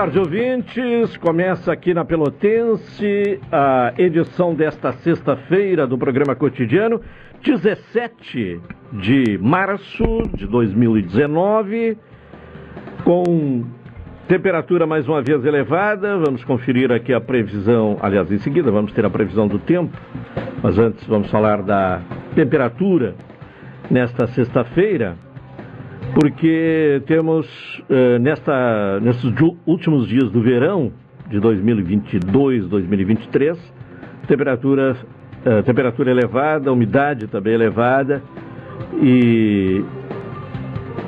Tarde, ouvintes. Começa aqui na Pelotense a edição desta sexta-feira do programa cotidiano, 17 de março de 2019, com temperatura mais uma vez elevada. Vamos conferir aqui a previsão, aliás, em seguida vamos ter a previsão do tempo, mas antes vamos falar da temperatura nesta sexta-feira porque temos uh, nesta, nesses últimos dias do verão de 2022, 2023, temperatura, uh, temperatura elevada, umidade também elevada e,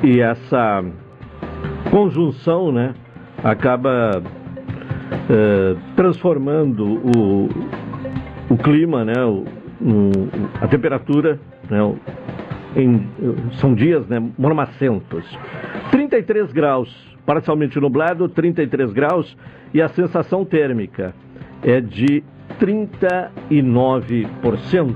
e essa conjunção né, acaba uh, transformando o, o clima, né, o, o, a temperatura, né, em, são dias né, monomacentos. 33 graus, parcialmente nublado, 33 graus, e a sensação térmica é de 39%.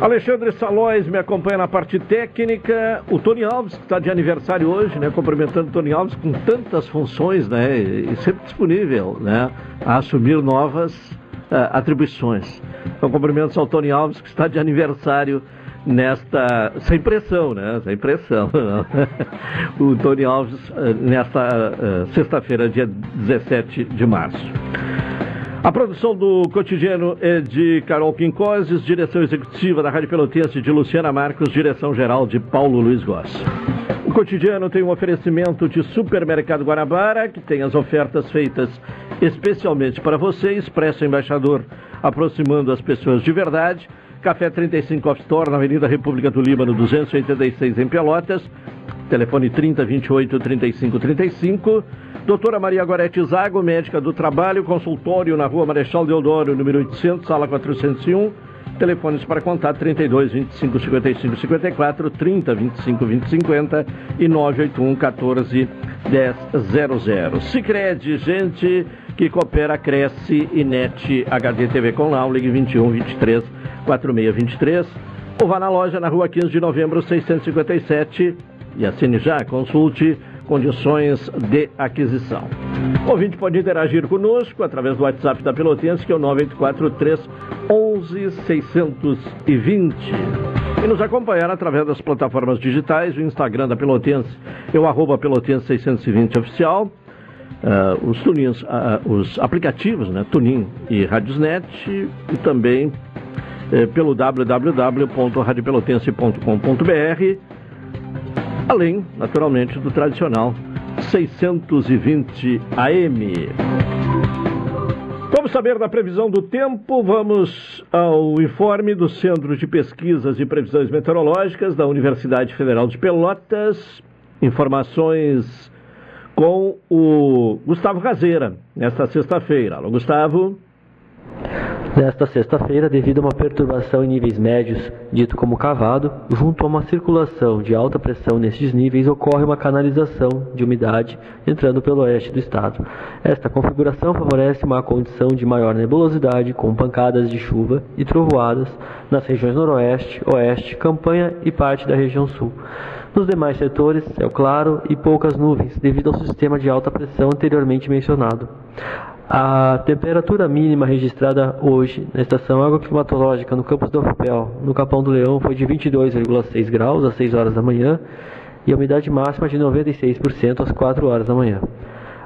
Alexandre Salóis me acompanha na parte técnica. O Tony Alves, que está de aniversário hoje, né? Cumprimentando o Tony Alves com tantas funções, né? E sempre disponível, né? A assumir novas uh, atribuições. Então, cumprimentos ao Tony Alves, que está de aniversário nesta. sem pressão, né? Sem pressão. o Tony Alves, eh, nesta uh, sexta-feira, dia 17 de março. A produção do cotidiano é de Carol Quincoses, direção executiva da Rádio Pelotense de Luciana Marcos, direção geral de Paulo Luiz Goss. O cotidiano tem um oferecimento de Supermercado Guanabara, que tem as ofertas feitas especialmente para você, Expresso Embaixador, aproximando as pessoas de verdade. Café 35 Off Store, na Avenida República do Líbano, 286 em Pelotas. Telefone 30 28 35 35. Doutora Maria Gorete Zago, médica do trabalho, consultório na Rua Marechal Deodoro, número 800, sala 401. Telefones para contato 32 25 55 54, 30 25 20 50 e 981 14 10 00. Sicredi, gente que coopera, cresce e net HD TV com Lau, ligue 21 23 4623 ou vá na loja na rua 15 de novembro 657 e assine já, consulte condições de aquisição. O ouvinte pode interagir conosco através do WhatsApp da Pelotense, que é o 9843 11620. E nos acompanhar através das plataformas digitais, o Instagram da Pelotense é o arroba Pelotense 620 oficial uh, os tunins, uh, os aplicativos, né, Tunin e Radiosnet, e também uh, pelo www.radiopelotense.com.br, além, naturalmente, do tradicional 620 AM. Vamos saber da previsão do tempo. Vamos ao informe do Centro de Pesquisas e Previsões Meteorológicas da Universidade Federal de Pelotas. Informações com o Gustavo Caseira, nesta sexta-feira. Alô, Gustavo. Nesta sexta-feira, devido a uma perturbação em níveis médios, dito como cavado, junto a uma circulação de alta pressão nestes níveis, ocorre uma canalização de umidade entrando pelo oeste do estado. Esta configuração favorece uma condição de maior nebulosidade, com pancadas de chuva e trovoadas nas regiões noroeste, oeste, campanha e parte da região sul. Nos demais setores, céu claro e poucas nuvens, devido ao sistema de alta pressão anteriormente mencionado. A temperatura mínima registrada hoje na estação agroclimatológica no campus do UFPEL, no Capão do Leão, foi de 22,6 graus às 6 horas da manhã e a umidade máxima de 96% às 4 horas da manhã.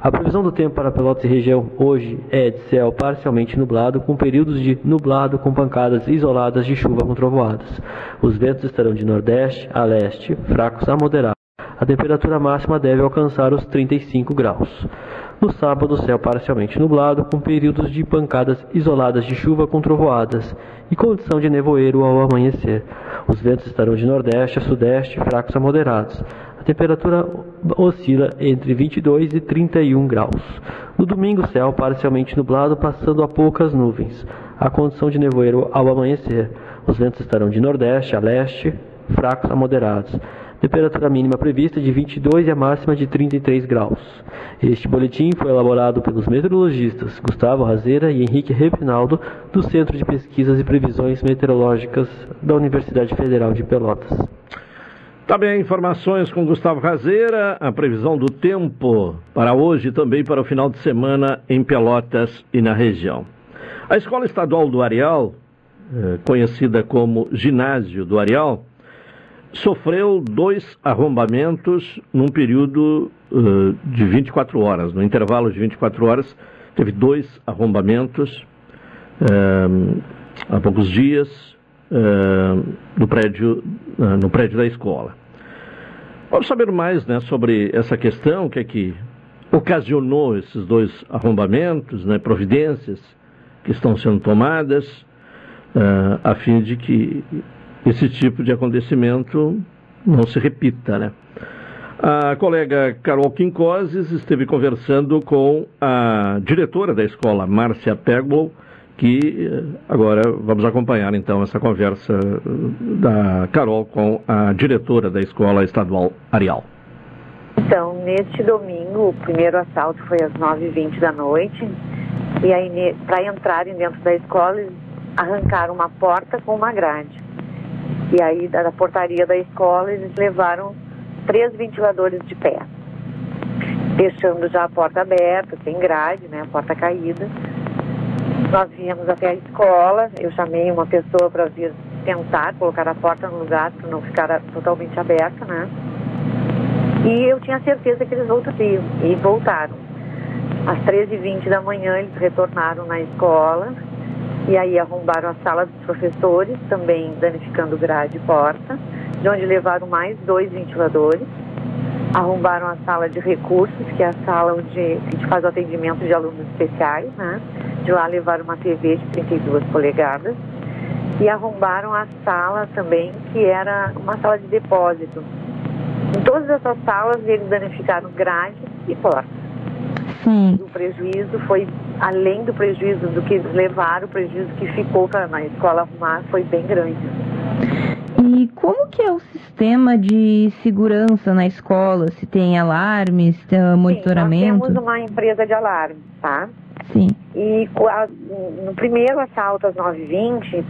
A previsão do tempo para Pelotas e região hoje é de céu parcialmente nublado, com períodos de nublado com pancadas isoladas de chuva com trovoadas. Os ventos estarão de nordeste a leste, fracos a moderados. A temperatura máxima deve alcançar os 35 graus. No sábado, céu parcialmente nublado, com períodos de pancadas isoladas de chuva com trovoadas e condição de nevoeiro ao amanhecer. Os ventos estarão de nordeste a sudeste, fracos a moderados. Temperatura oscila entre 22 e 31 graus. No domingo, céu parcialmente nublado, passando a poucas nuvens. A condição de nevoeiro ao amanhecer. Os ventos estarão de nordeste a leste, fracos a moderados. Temperatura mínima prevista de 22 e a máxima de 33 graus. Este boletim foi elaborado pelos meteorologistas Gustavo Razeira e Henrique Repinaldo, do Centro de Pesquisas e Previsões Meteorológicas da Universidade Federal de Pelotas. Tá bem, informações com Gustavo Razeira, a previsão do tempo para hoje e também para o final de semana em Pelotas e na região. A Escola Estadual do Areal, eh, conhecida como Ginásio do Areal, sofreu dois arrombamentos num período uh, de 24 horas. No intervalo de 24 horas, teve dois arrombamentos uh, há poucos dias uh, no, prédio, no prédio da escola. Vamos saber mais né, sobre essa questão, o que é que ocasionou esses dois arrombamentos, né, providências que estão sendo tomadas, a fim de que esse tipo de acontecimento não se repita, né? A colega Carol Quincoses esteve conversando com a diretora da escola, Márcia Peglow, que eh, agora vamos acompanhar então essa conversa da Carol com a diretora da escola estadual Arial. Então, neste domingo, o primeiro assalto foi às 9h20 da noite, e aí para entrarem dentro da escola, eles arrancaram uma porta com uma grade. E aí, da portaria da escola, eles levaram três ventiladores de pé, deixando já a porta aberta, sem grade, né, a porta caída. Nós viemos até a escola, eu chamei uma pessoa para vir tentar colocar a porta no lugar para não ficar totalmente aberta, né? E eu tinha certeza que eles voltariam, e voltaram. Às 13h20 da manhã, eles retornaram na escola, e aí arrombaram a sala dos professores, também danificando grade e porta, de onde levaram mais dois ventiladores. Arrombaram a sala de recursos, que é a sala onde a gente faz o atendimento de alunos especiais, né? De lá levaram uma TV de 32 polegadas. E arrombaram a sala também, que era uma sala de depósito. Em todas essas salas, eles danificaram grade e porta. Sim. O prejuízo foi, além do prejuízo do que eles levaram, o prejuízo que ficou para na escola arrumar foi bem grande. E como que é o sistema de segurança na escola? Se tem alarmes, se tem monitoramento? Sim, nós temos uma empresa de alarme, tá? Sim. E no primeiro assalto às 9h20,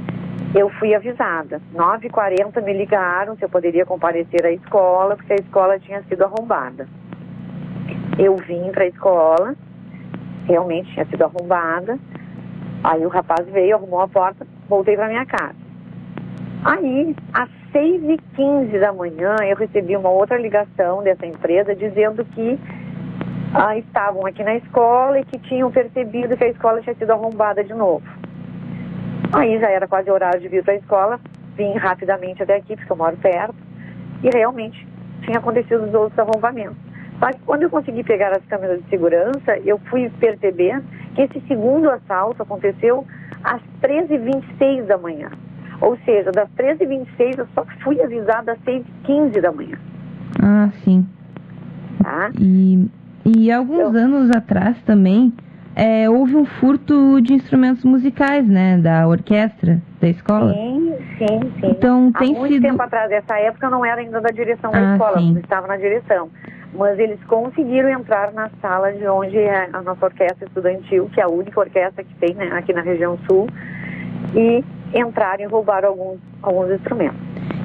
eu fui avisada. 9h40 me ligaram se eu poderia comparecer à escola, porque a escola tinha sido arrombada. Eu vim para a escola, realmente tinha sido arrombada. Aí o rapaz veio, arrumou a porta, voltei para minha casa. Aí, às 6h15 da manhã, eu recebi uma outra ligação dessa empresa dizendo que ah, estavam aqui na escola e que tinham percebido que a escola tinha sido arrombada de novo. Aí já era quase horário de vir para a escola, vim rapidamente até aqui, porque eu moro perto, e realmente tinha acontecido os outros arrombamentos. Mas quando eu consegui pegar as câmeras de segurança, eu fui perceber que esse segundo assalto aconteceu às 13h26 da manhã. Ou seja, das 13h26 eu só fui avisada às 6h15 da manhã. Ah, sim. Tá? E, e alguns Eu- anos atrás também é, houve um furto de instrumentos musicais, né? Da orquestra da escola. Sim, sim, sim. Então, Há tem muito sido- tempo atrás, essa época eu não era ainda da direção da Ah, escola, sim. não estava na direção. Mas eles conseguiram entrar na sala de onde é a nossa orquestra estudantil, que é a única orquestra que tem né, aqui na região sul, e entraram e roubaram alguns, alguns instrumentos.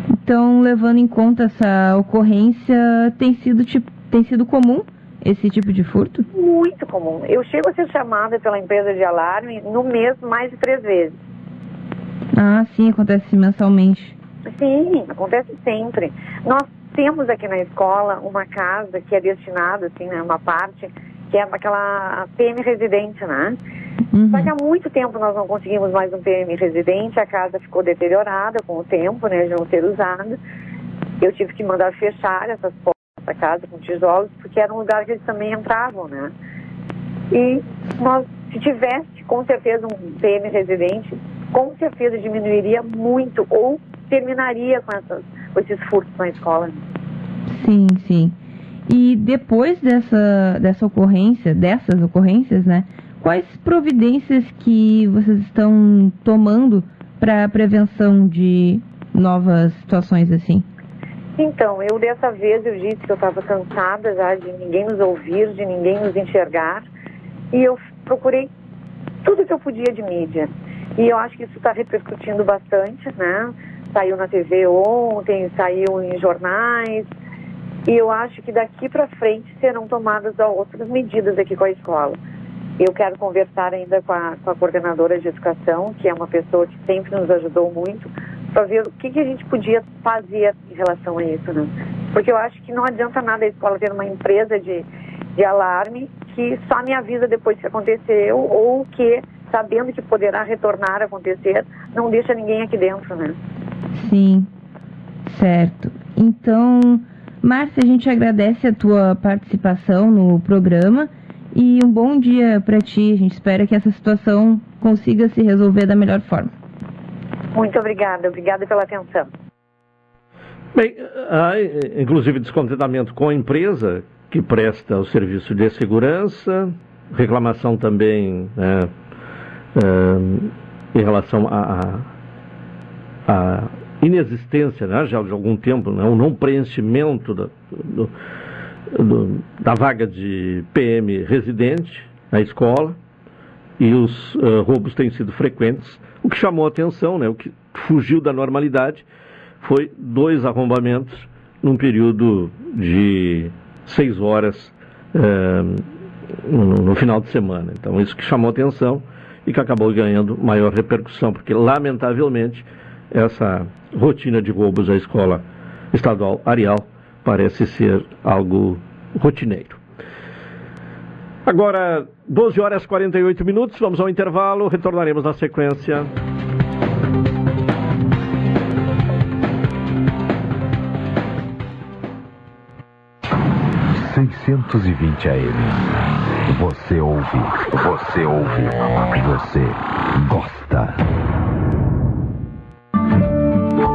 Então, levando em conta essa ocorrência, tem sido tipo, tem sido comum esse tipo de furto? Muito comum. Eu chego a ser chamada pela empresa de alarme no mês mais de três vezes. Ah, sim, acontece mensalmente. Sim, acontece sempre. Nós temos aqui na escola uma casa que é destinada, assim, né, uma parte, que é aquela PM residente, né? Uhum. Só que há muito tempo nós não conseguimos mais um PM residente, a casa ficou deteriorada com o tempo, né, de não ser usada. Eu tive que mandar fechar essas portas da casa com tijolos, porque era um lugar que eles também entravam, né? E nós, se tivesse com certeza um PM residente, com certeza diminuiria muito ou terminaria com, essas, com esses furtos na escola. Sim, sim. E depois dessa, dessa ocorrência, dessas ocorrências, né? Quais providências que vocês estão tomando para prevenção de novas situações assim? Então, eu dessa vez eu disse que eu estava cansada já de ninguém nos ouvir, de ninguém nos enxergar, e eu procurei tudo que eu podia de mídia. E eu acho que isso está repercutindo bastante, né? Saiu na TV ontem, saiu em jornais, e eu acho que daqui para frente serão tomadas outras medidas aqui com a escola. Eu quero conversar ainda com a, com a coordenadora de educação, que é uma pessoa que sempre nos ajudou muito, para ver o que, que a gente podia fazer em relação a isso, né? Porque eu acho que não adianta nada a escola ter uma empresa de, de alarme que só me avisa depois que aconteceu ou que, sabendo que poderá retornar a acontecer, não deixa ninguém aqui dentro, né? Sim, certo. Então, Márcia, a gente agradece a tua participação no programa e um bom dia para ti. A gente espera que essa situação consiga se resolver da melhor forma. Muito obrigada, obrigada pela atenção. Bem, há inclusive descontentamento com a empresa que presta o serviço de segurança, reclamação também né, eh, em relação à à- à inexistência, né, já de algum tempo, né, o não preenchimento da, do- do- da vaga de PM residente na escola e os eh, roubos têm sido frequentes. O que chamou atenção, né, o que fugiu da normalidade, foi dois arrombamentos num período de seis horas eh, no, no final de semana. Então, isso que chamou atenção e que acabou ganhando maior repercussão, porque, lamentavelmente, essa rotina de roubos à escola estadual Arial parece ser algo rotineiro. Agora, 12 horas e 48 minutos, vamos ao intervalo, retornaremos na sequência. 620 AM. Você ouve, você ouve, você gosta.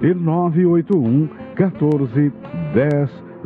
e 981 14 10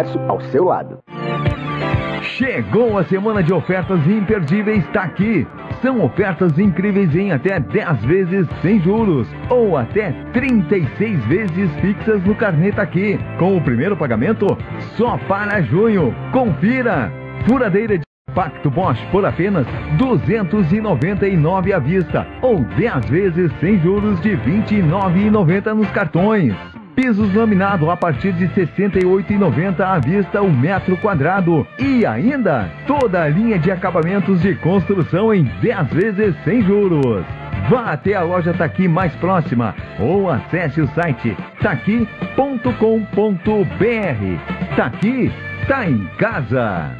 Comércio ao seu lado. Chegou a semana de ofertas imperdíveis, está aqui. São ofertas incríveis em até 10 vezes sem juros ou até 36 vezes fixas no Carneta aqui. Com o primeiro pagamento só para junho. Confira! Furadeira de Pacto Bosch por apenas 299 à vista ou 10 vezes sem juros de 29,90 nos cartões. Pisos laminado a partir de R$ 68,90 à vista o metro quadrado. E ainda toda a linha de acabamentos de construção em 10 vezes sem juros. Vá até a loja Taqui mais próxima ou acesse o site taqui.com.br. Taqui tá em casa.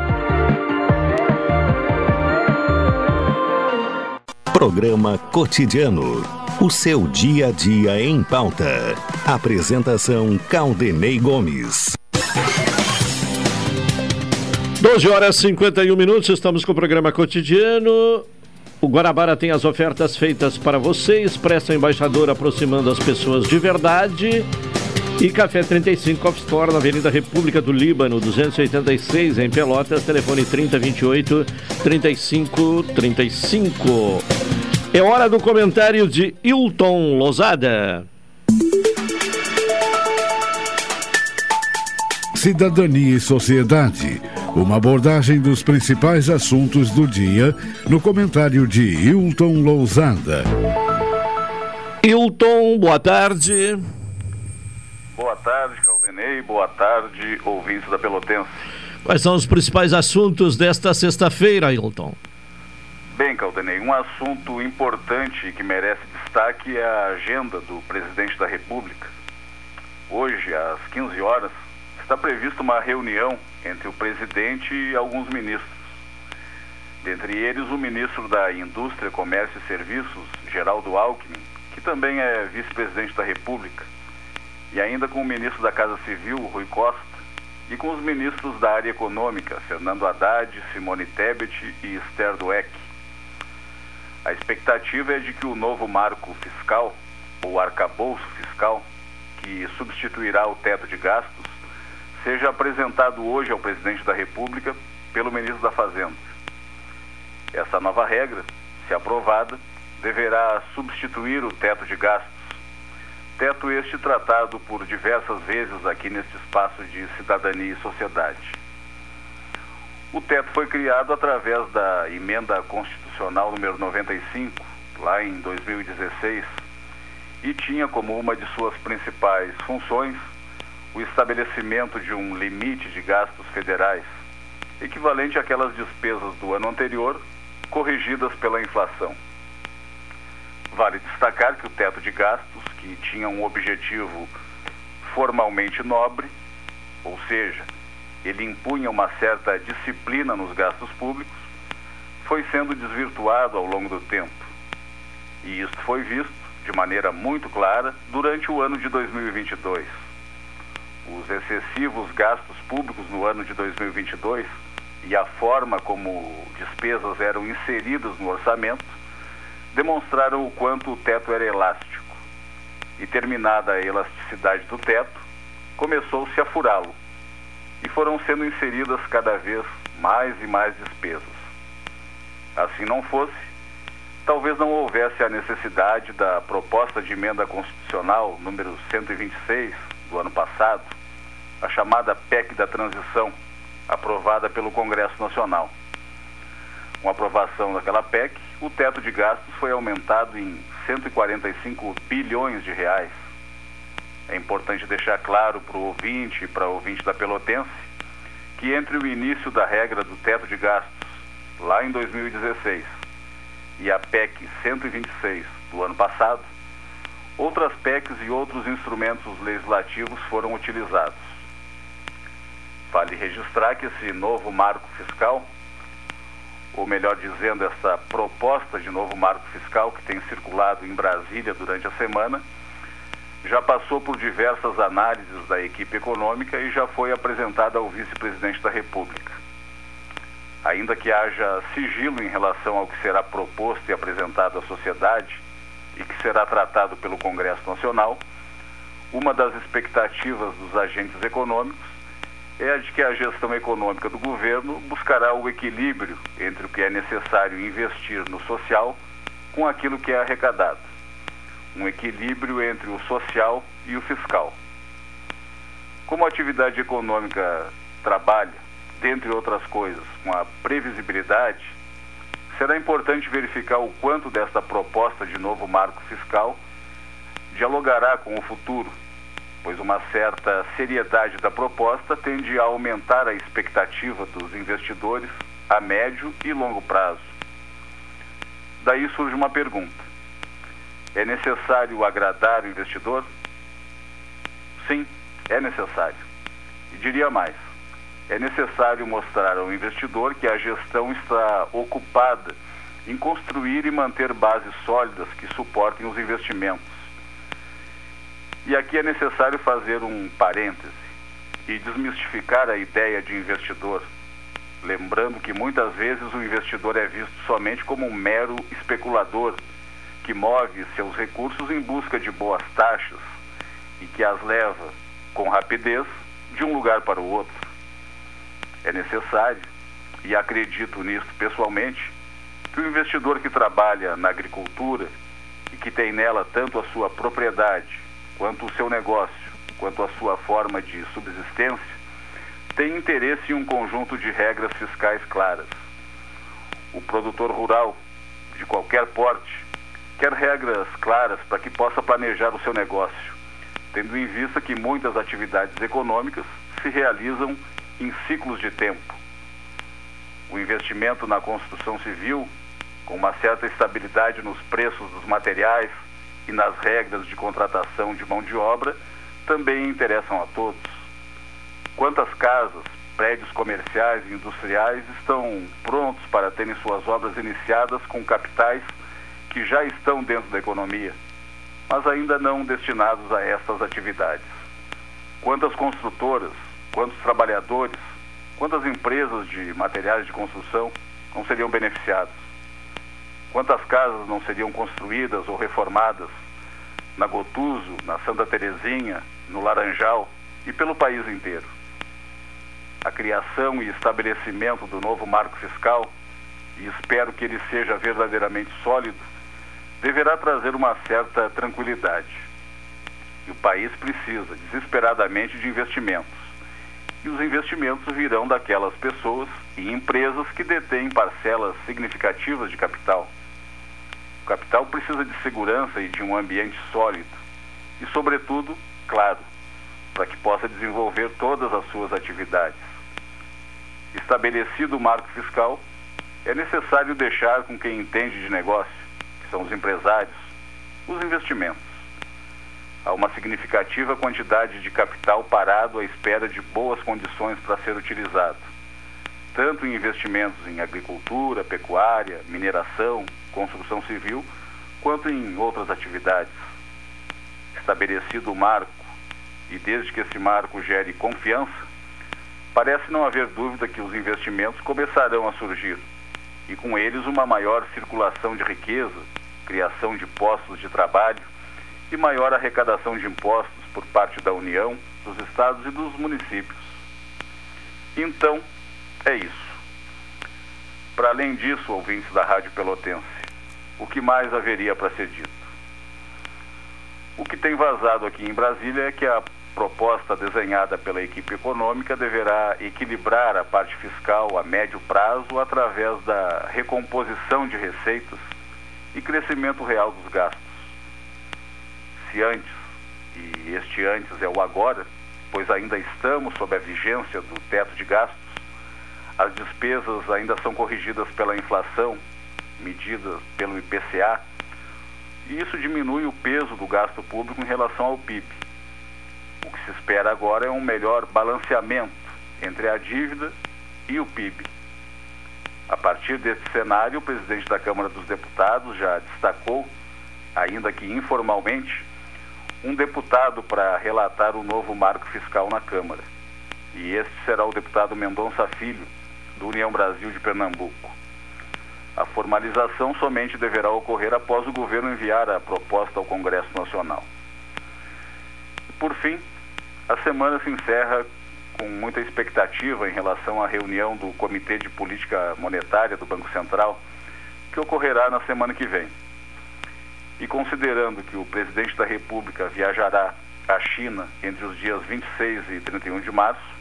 Programa Cotidiano. O seu dia a dia em pauta. Apresentação Caldenei Gomes. 12 horas e 51 minutos, estamos com o programa cotidiano. O Guarabara tem as ofertas feitas para você. Expressa Embaixador aproximando as pessoas de verdade. E Café 35 Off Store na Avenida República do Líbano, 286 em Pelotas, telefone 3028 3535. É hora do comentário de Hilton Lozada. Cidadania e Sociedade. Uma abordagem dos principais assuntos do dia no comentário de Hilton Lousada. Hilton, boa tarde. Boa tarde, Caldenei. Boa tarde, ouvintes da Pelotense. Quais são os principais assuntos desta sexta-feira, Hilton? Bem, Caldenei, um assunto importante que merece destaque é a agenda do presidente da República. Hoje, às 15 horas, está prevista uma reunião entre o presidente e alguns ministros. Dentre eles, o ministro da Indústria, Comércio e Serviços, Geraldo Alckmin, que também é vice-presidente da República e ainda com o ministro da Casa Civil, Rui Costa, e com os ministros da área econômica, Fernando Haddad, Simone Tebet e Esther Dueck. A expectativa é de que o novo marco fiscal, ou arcabouço fiscal, que substituirá o teto de gastos, seja apresentado hoje ao presidente da República pelo ministro da Fazenda. Essa nova regra, se aprovada, deverá substituir o teto de gastos teto este tratado por diversas vezes aqui neste espaço de cidadania e sociedade. O teto foi criado através da emenda constitucional número 95, lá em 2016, e tinha como uma de suas principais funções o estabelecimento de um limite de gastos federais, equivalente àquelas despesas do ano anterior, corrigidas pela inflação. Vale destacar que o teto de gastos, que tinha um objetivo formalmente nobre, ou seja, ele impunha uma certa disciplina nos gastos públicos, foi sendo desvirtuado ao longo do tempo. E isto foi visto de maneira muito clara durante o ano de 2022. Os excessivos gastos públicos no ano de 2022 e a forma como despesas eram inseridas no orçamento demonstraram o quanto o teto era elástico. E terminada a elasticidade do teto, começou-se a furá-lo e foram sendo inseridas cada vez mais e mais despesas. Assim não fosse, talvez não houvesse a necessidade da proposta de emenda constitucional número 126 do ano passado, a chamada PEC da transição, aprovada pelo Congresso Nacional. Com a aprovação daquela PEC, o teto de gastos foi aumentado em 145 bilhões de reais. É importante deixar claro para o ouvinte e para o ouvinte da Pelotense que entre o início da regra do teto de gastos, lá em 2016, e a PEC 126 do ano passado, outras PECs e outros instrumentos legislativos foram utilizados. Vale registrar que esse novo marco fiscal, ou melhor dizendo, essa proposta de novo marco fiscal que tem circulado em Brasília durante a semana, já passou por diversas análises da equipe econômica e já foi apresentada ao vice-presidente da República. Ainda que haja sigilo em relação ao que será proposto e apresentado à sociedade e que será tratado pelo Congresso Nacional, uma das expectativas dos agentes econômicos é a de que a gestão econômica do governo buscará o equilíbrio entre o que é necessário investir no social com aquilo que é arrecadado. Um equilíbrio entre o social e o fiscal. Como a atividade econômica trabalha, dentre outras coisas, com a previsibilidade, será importante verificar o quanto desta proposta de novo marco fiscal dialogará com o futuro pois uma certa seriedade da proposta tende a aumentar a expectativa dos investidores a médio e longo prazo. Daí surge uma pergunta: é necessário agradar o investidor? Sim, é necessário. E diria mais: é necessário mostrar ao investidor que a gestão está ocupada em construir e manter bases sólidas que suportem os investimentos e aqui é necessário fazer um parêntese e desmistificar a ideia de investidor, lembrando que muitas vezes o investidor é visto somente como um mero especulador que move seus recursos em busca de boas taxas e que as leva com rapidez de um lugar para o outro. É necessário, e acredito nisso pessoalmente, que o investidor que trabalha na agricultura e que tem nela tanto a sua propriedade quanto o seu negócio, quanto a sua forma de subsistência, tem interesse em um conjunto de regras fiscais claras. O produtor rural, de qualquer porte, quer regras claras para que possa planejar o seu negócio, tendo em vista que muitas atividades econômicas se realizam em ciclos de tempo. O investimento na construção civil, com uma certa estabilidade nos preços dos materiais, e nas regras de contratação de mão de obra também interessam a todos. Quantas casas, prédios comerciais e industriais estão prontos para terem suas obras iniciadas com capitais que já estão dentro da economia, mas ainda não destinados a estas atividades? Quantas construtoras, quantos trabalhadores, quantas empresas de materiais de construção não seriam beneficiados? Quantas casas não seriam construídas ou reformadas na Gotuso, na Santa Terezinha, no Laranjal e pelo país inteiro? A criação e estabelecimento do novo marco fiscal, e espero que ele seja verdadeiramente sólido, deverá trazer uma certa tranquilidade. E o país precisa desesperadamente de investimentos. E os investimentos virão daquelas pessoas e empresas que detêm parcelas significativas de capital capital precisa de segurança e de um ambiente sólido e, sobretudo, claro, para que possa desenvolver todas as suas atividades. Estabelecido o marco fiscal, é necessário deixar com quem entende de negócio, que são os empresários, os investimentos. Há uma significativa quantidade de capital parado à espera de boas condições para ser utilizado, tanto em investimentos em agricultura, pecuária, mineração, construção civil, quanto em outras atividades. Estabelecido o marco, e desde que esse marco gere confiança, parece não haver dúvida que os investimentos começarão a surgir, e com eles uma maior circulação de riqueza, criação de postos de trabalho e maior arrecadação de impostos por parte da União, dos estados e dos municípios. Então, é isso. Para além disso, ouvintes da Rádio Pelotense, o que mais haveria para ser dito? O que tem vazado aqui em Brasília é que a proposta desenhada pela equipe econômica deverá equilibrar a parte fiscal a médio prazo através da recomposição de receitas e crescimento real dos gastos. Se antes, e este antes é o agora, pois ainda estamos sob a vigência do teto de gastos, as despesas ainda são corrigidas pela inflação, medidas pelo IPCA, e isso diminui o peso do gasto público em relação ao PIB. O que se espera agora é um melhor balanceamento entre a dívida e o PIB. A partir desse cenário, o presidente da Câmara dos Deputados já destacou, ainda que informalmente, um deputado para relatar o novo marco fiscal na Câmara. E este será o deputado Mendonça Filho, do União Brasil de Pernambuco. A formalização somente deverá ocorrer após o governo enviar a proposta ao Congresso Nacional. Por fim, a semana se encerra com muita expectativa em relação à reunião do Comitê de Política Monetária do Banco Central, que ocorrerá na semana que vem. E considerando que o presidente da República viajará à China entre os dias 26 e 31 de março,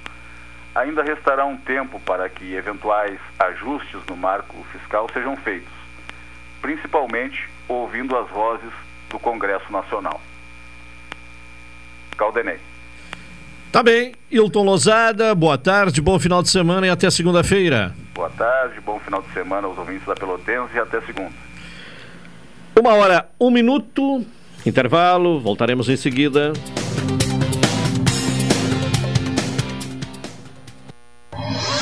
ainda restará um tempo para que eventuais ajustes no marco fiscal sejam feitos, principalmente ouvindo as vozes do Congresso Nacional. Caldenei. Tá bem. Hilton Lozada, boa tarde, bom final de semana e até segunda-feira. Boa tarde, bom final de semana aos ouvintes da Pelotense e até segunda. Uma hora, um minuto, intervalo, voltaremos em seguida.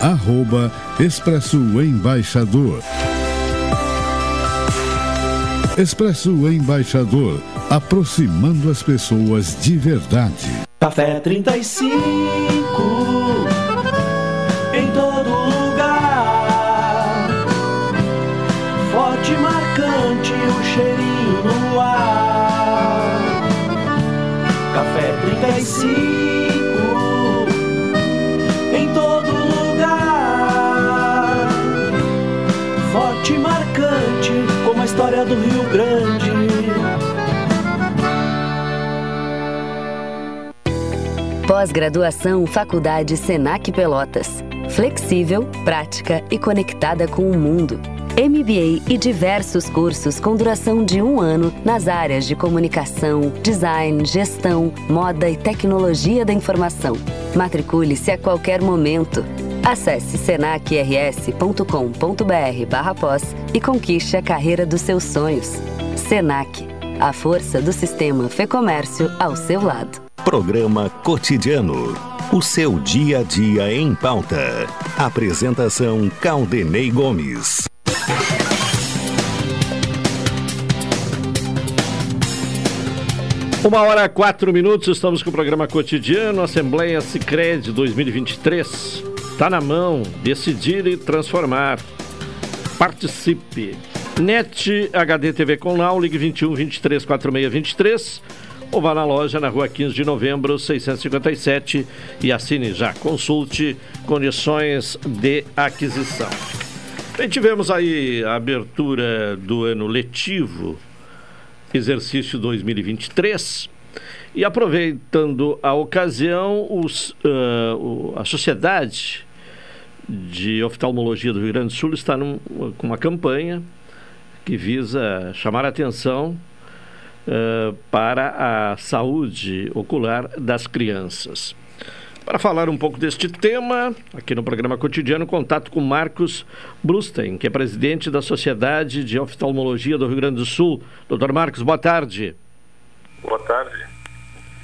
arroba Expresso Embaixador. Expresso Embaixador, aproximando as pessoas de verdade. Café 35 em todo lugar. Forte marcante o cheirinho no ar. Café 35 do Rio Grande. Pós-graduação Faculdade Senac Pelotas. Flexível, prática e conectada com o mundo. MBA e diversos cursos com duração de um ano nas áreas de comunicação, design, gestão, moda e tecnologia da informação. Matricule-se a qualquer momento. Acesse senacrs.com.br barra pós e conquiste a carreira dos seus sonhos. Senac, a força do sistema Fê Comércio ao seu lado. Programa Cotidiano. O seu dia a dia em pauta. Apresentação Caldenei Gomes. Uma hora quatro minutos, estamos com o programa cotidiano Assembleia Sicredi 2023. Tá na mão, decidir e transformar. Participe. NET HD TV com Now, ligue 21 23 46 23 ou vá na loja na rua 15 de novembro, 657 e assine já. Consulte condições de aquisição. Bem, tivemos aí a abertura do ano letivo, exercício 2023. E aproveitando a ocasião, os, uh, a Sociedade de Oftalmologia do Rio Grande do Sul está num, com uma campanha que visa chamar a atenção uh, para a saúde ocular das crianças. Para falar um pouco deste tema, aqui no programa cotidiano, contato com Marcos Brustein, que é presidente da Sociedade de Oftalmologia do Rio Grande do Sul. Doutor Marcos, boa tarde. Boa tarde.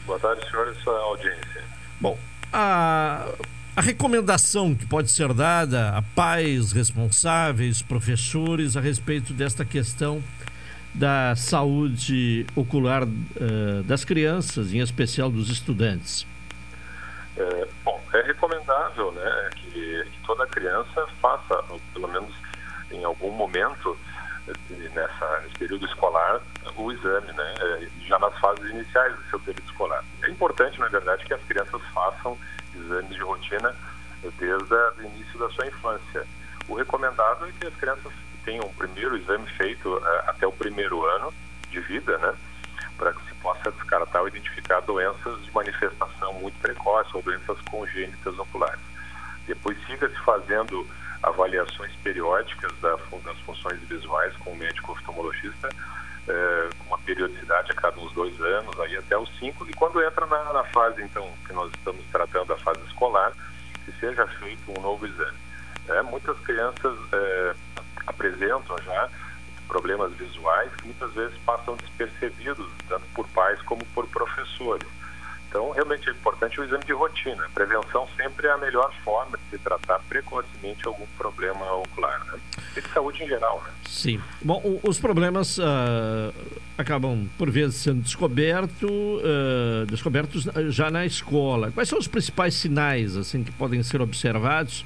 Boa tarde, senhores, sua audiência. Bom, a, a recomendação que pode ser dada a pais responsáveis, professores, a respeito desta questão da saúde ocular uh, das crianças, em especial dos estudantes. É, bom, é recomendável né, que, que, toda criança faça, pelo menos em algum momento, nessa, nesse período escolar, o exame, né, é, já nas fases iniciais do seu período escolar. É importante, na verdade, que as crianças façam exames de rotina desde o início da sua infância. O recomendado é que as crianças tenham o primeiro exame feito é, até o primeiro ano de vida, né? para que se possa descartar ou identificar doenças de manifestação muito precoce ou doenças congênitas oculares. Depois siga-se fazendo avaliações periódicas da, das funções visuais com o médico oftalmologista, com uma periodicidade a cada uns dois anos, aí até os cinco, e quando entra na, na fase, então, que nós estamos tratando a fase escolar, que seja feito um novo exame. É, muitas crianças é, apresentam já problemas visuais que muitas vezes passam despercebidos, tanto por pais como por professores. Então, realmente é importante o exame de rotina. prevenção sempre é a melhor forma de se tratar precocemente algum problema ocular, né? E de saúde em geral, né? Sim. Bom, os problemas uh, acabam, por vezes, sendo descoberto, uh, descobertos já na escola. Quais são os principais sinais, assim, que podem ser observados,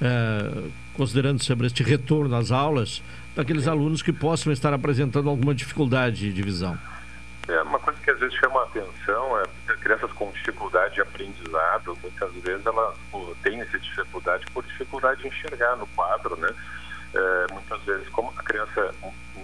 uh, considerando sobre este retorno às aulas, daqueles alunos que possam estar apresentando alguma dificuldade de visão? É uma coisa que às vezes chama a atenção é crianças com dificuldade de aprendizado, muitas vezes elas têm essa dificuldade por dificuldade de enxergar no quadro, né? É, muitas vezes, como a criança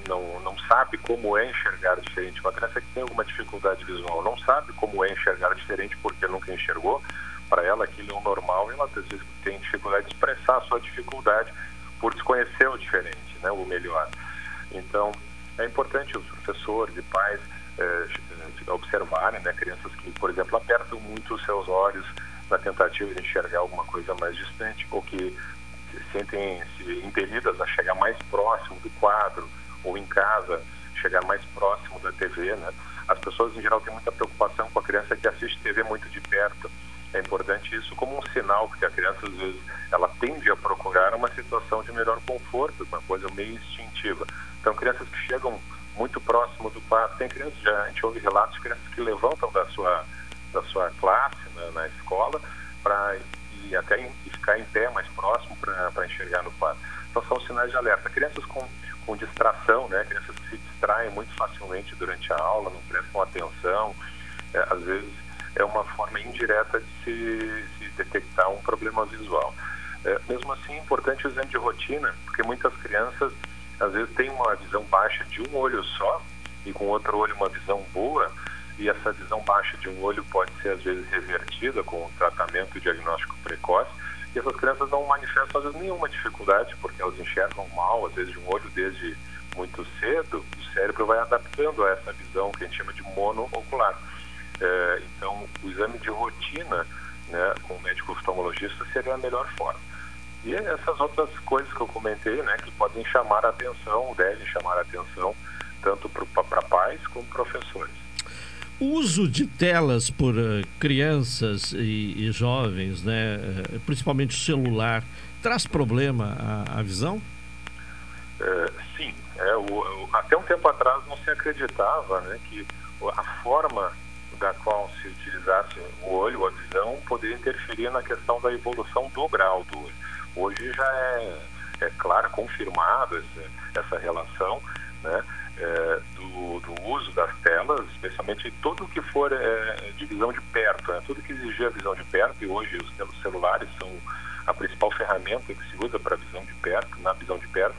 não, não sabe como é enxergar diferente, uma criança que tem alguma dificuldade visual não sabe como é enxergar diferente porque nunca enxergou, para ela aquilo é o normal e ela às vezes tem dificuldade de expressar a sua dificuldade por desconhecer o diferente, né, o melhor. Então, é importante os professores e pais é, observarem né, crianças que, por exemplo, apertam muito os seus olhos na tentativa de enxergar alguma coisa mais distante ou que sentem-se impelidas a chegar mais próximo do quadro ou em casa chegar mais próximo da TV, né? As pessoas em geral têm muita preocupação com a criança que assiste TV muito de perto é importante isso como um sinal, porque a criança às vezes ela tende a procurar uma situação de melhor conforto, uma coisa meio instintiva. Então, crianças que chegam muito próximo do quarto, tem crianças, já, a gente ouve relatos de crianças que levantam da sua, da sua classe né, na escola para e até ficar em pé mais próximo para enxergar no quarto. Então, são sinais de alerta. Crianças com, com distração, né, crianças que se distraem muito facilmente durante a aula, não prestam atenção, é, às vezes é uma forma indireta de se, se detectar um problema visual. É, mesmo assim, é importante o exame de rotina, porque muitas crianças às vezes têm uma visão baixa de um olho só e com outro olho uma visão boa, e essa visão baixa de um olho pode ser às vezes revertida com o tratamento e diagnóstico precoce, e essas crianças não manifestam às vezes nenhuma dificuldade, porque elas enxergam mal, às vezes de um olho desde muito cedo, o cérebro vai adaptando a essa visão que a gente chama de monoocular. É, então, o exame de rotina né, com o médico oftalmologista seria a melhor forma. E essas outras coisas que eu comentei, né, que podem chamar a atenção, devem chamar a atenção, tanto para pais como professores. Uso de telas por uh, crianças e, e, jovens, né, uh, principalmente o celular, traz problema à, à visão? É, sim. É, o, o, até um tempo atrás não se acreditava né, que a forma da qual se utilizasse o olho, a visão, poderia interferir na questão da evolução do grau do olho. Hoje já é, é claro, confirmado essa, essa relação, né? é, do, do, uso das telas, especialmente tudo que for é, de visão de perto, né? tudo que exigir a visão de perto, e hoje os celulares são a principal ferramenta que se usa para visão de perto, na visão de perto,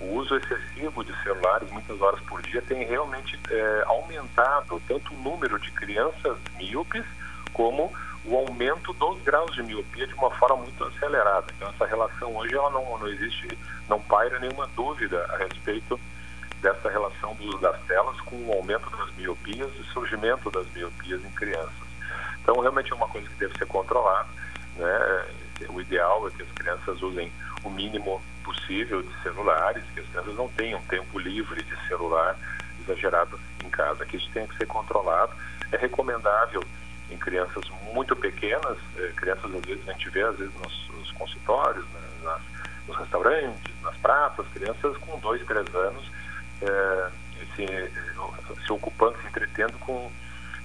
o uso excessivo de celulares, muitas horas por dia, tem realmente é, aumentado tanto o número de crianças míopes como o aumento dos graus de miopia de uma forma muito acelerada. Então essa relação hoje ela não, não existe, não paira nenhuma dúvida a respeito dessa relação do uso das telas com o aumento das miopias e surgimento das miopias em crianças. Então realmente é uma coisa que deve ser controlada. Né? O ideal é que as crianças usem o mínimo possível de celulares, que as crianças não tenham tempo livre de celular exagerado em casa, que isso tem que ser controlado. É recomendável em crianças muito pequenas, eh, crianças às vezes a gente vê às vezes nos, nos consultórios, né, nas, nos restaurantes, nas praças, crianças com dois, três anos eh, se, se ocupando, se entretendo com,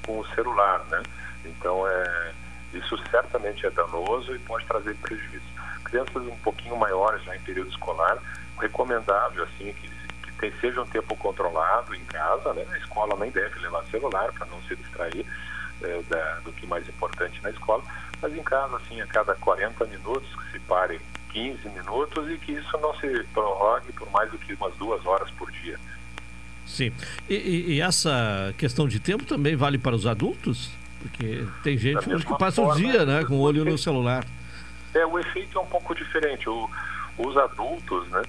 com o celular, né? Então é isso certamente é danoso e pode trazer prejuízo. Crianças um pouquinho maiores já em período escolar, recomendável assim que, que tem, seja um tempo controlado em casa, né? A escola nem deve levar celular para não se distrair é, da, do que mais importante na escola, mas em casa, assim, a cada 40 minutos, que se pare 15 minutos e que isso não se prorrogue por mais do que umas duas horas por dia. Sim. E, e, e essa questão de tempo também vale para os adultos? Porque tem gente hoje que passa forma, o dia né, com o olho no celular. É, o efeito é um pouco diferente. O, os adultos né,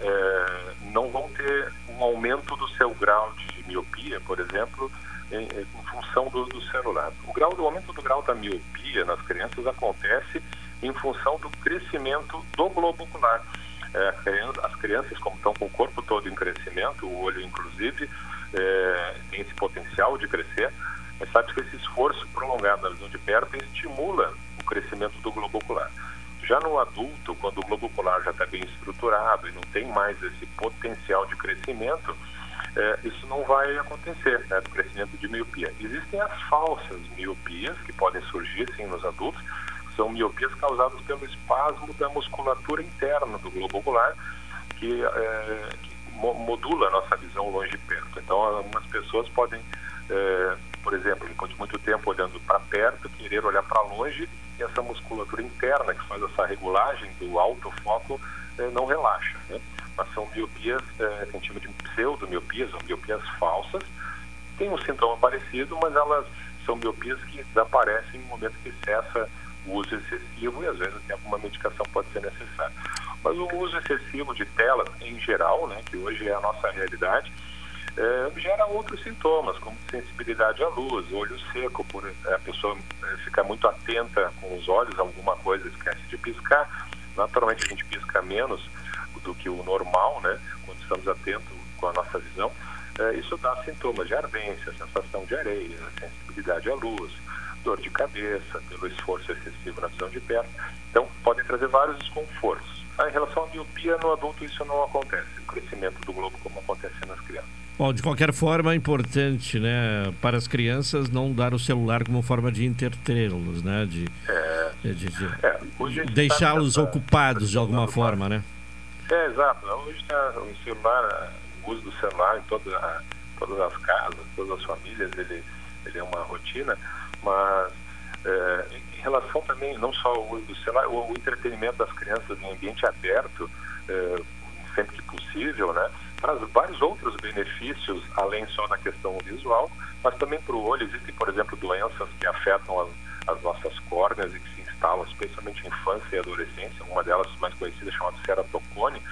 é, não vão ter um aumento do seu grau de miopia, por exemplo, em, em função do, do, celular. O, grau, o aumento do grau da miopia nas crianças acontece em função do crescimento do globo ocular. É, as crianças, como estão com o corpo todo em crescimento, o olho inclusive, é, tem esse potencial de crescer, mas sabe que esse esforço prolongado na visão de perto estimula o crescimento do globo ocular. Já no adulto, quando o globo ocular já está bem estruturado e não tem mais esse potencial de crescimento, é, isso não vai acontecer, né, crescimento de miopia. Existem as falsas miopias que podem surgir, sim, nos adultos, são miopias causadas pelo espasmo da musculatura interna do globo ocular, que, é, que modula a nossa visão longe e perto. Então, algumas pessoas podem, é, por exemplo, depois de muito tempo olhando para perto, querer olhar para longe e essa musculatura interna que faz essa regulagem do alto foco é, não relaxa. Né? Mas são miopias, é, que a gente chama de pseudomiopias, ou miopias falsas, tem um sintoma parecido, mas elas são miopias que desaparecem no momento que cessa uso excessivo e às vezes até alguma medicação pode ser necessária. Mas o uso excessivo de telas em geral, né, que hoje é a nossa realidade, é, gera outros sintomas, como sensibilidade à luz, olho seco, por é, a pessoa é, ficar muito atenta com os olhos, alguma coisa esquece de piscar. Naturalmente a gente pisca menos do que o normal, né, quando estamos atentos com a nossa visão. É, isso dá sintomas de ardência, sensação de areia, sensibilidade à luz, dor de cabeça, pelo esforço excessivo na visão de perto. Então, podem trazer vários desconfortos. Ah, em relação à miopia, no adulto isso não acontece, o crescimento do globo como acontece nas crianças. Bom, de qualquer forma, é importante, né, para as crianças não dar o celular como forma de entretê-los, né, de, é, de, de é, deixá-los ocupados de alguma forma, né? É, exato. Hoje tá, o celular, o uso do celular em toda, todas as casas, todas as famílias, ele, ele é uma rotina mas é, em relação também, não só do celular, o, o entretenimento das crianças em ambiente aberto, é, sempre que possível, né, traz vários outros benefícios, além só da questão visual, mas também para o olho. Existem, por exemplo, doenças que afetam as, as nossas córneas e que se instalam, especialmente em infância e adolescência. Uma delas mais conhecida chamada ceratocone.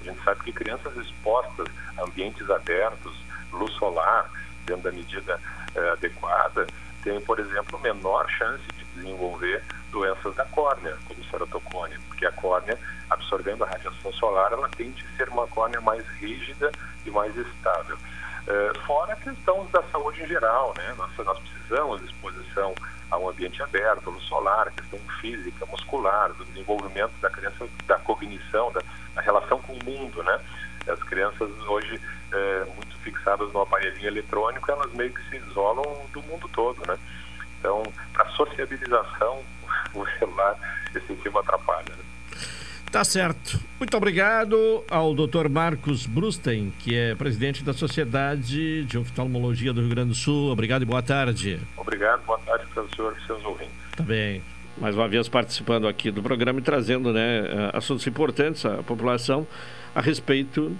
A gente sabe que crianças expostas a ambientes abertos, luz solar, dentro da medida é, adequada, tem, por exemplo, menor chance de desenvolver doenças da córnea, como ceratocone, porque a córnea, absorvendo a radiação solar, ela tende a ser uma córnea mais rígida e mais estável. É, fora a questão da saúde em geral, né? Nós, nós precisamos de exposição a um ambiente aberto, luz solar, questão física, muscular, do desenvolvimento da criança, da cognição, da, da relação com o mundo, né? As crianças hoje é, muito fixadas no aparelhinho eletrônico, elas meio que se isolam do mundo todo, né? Então, para sociabilização, o celular excessivo atrapalha. Né? Tá certo. Muito obrigado ao Dr. Marcos Brusten, que é presidente da Sociedade de Oftalmologia do Rio Grande do Sul. Obrigado e boa tarde. Obrigado, boa tarde para o senhor e seus ouvintes. Tá bem. Mais uma vez participando aqui do programa e trazendo né, assuntos importantes à população a respeito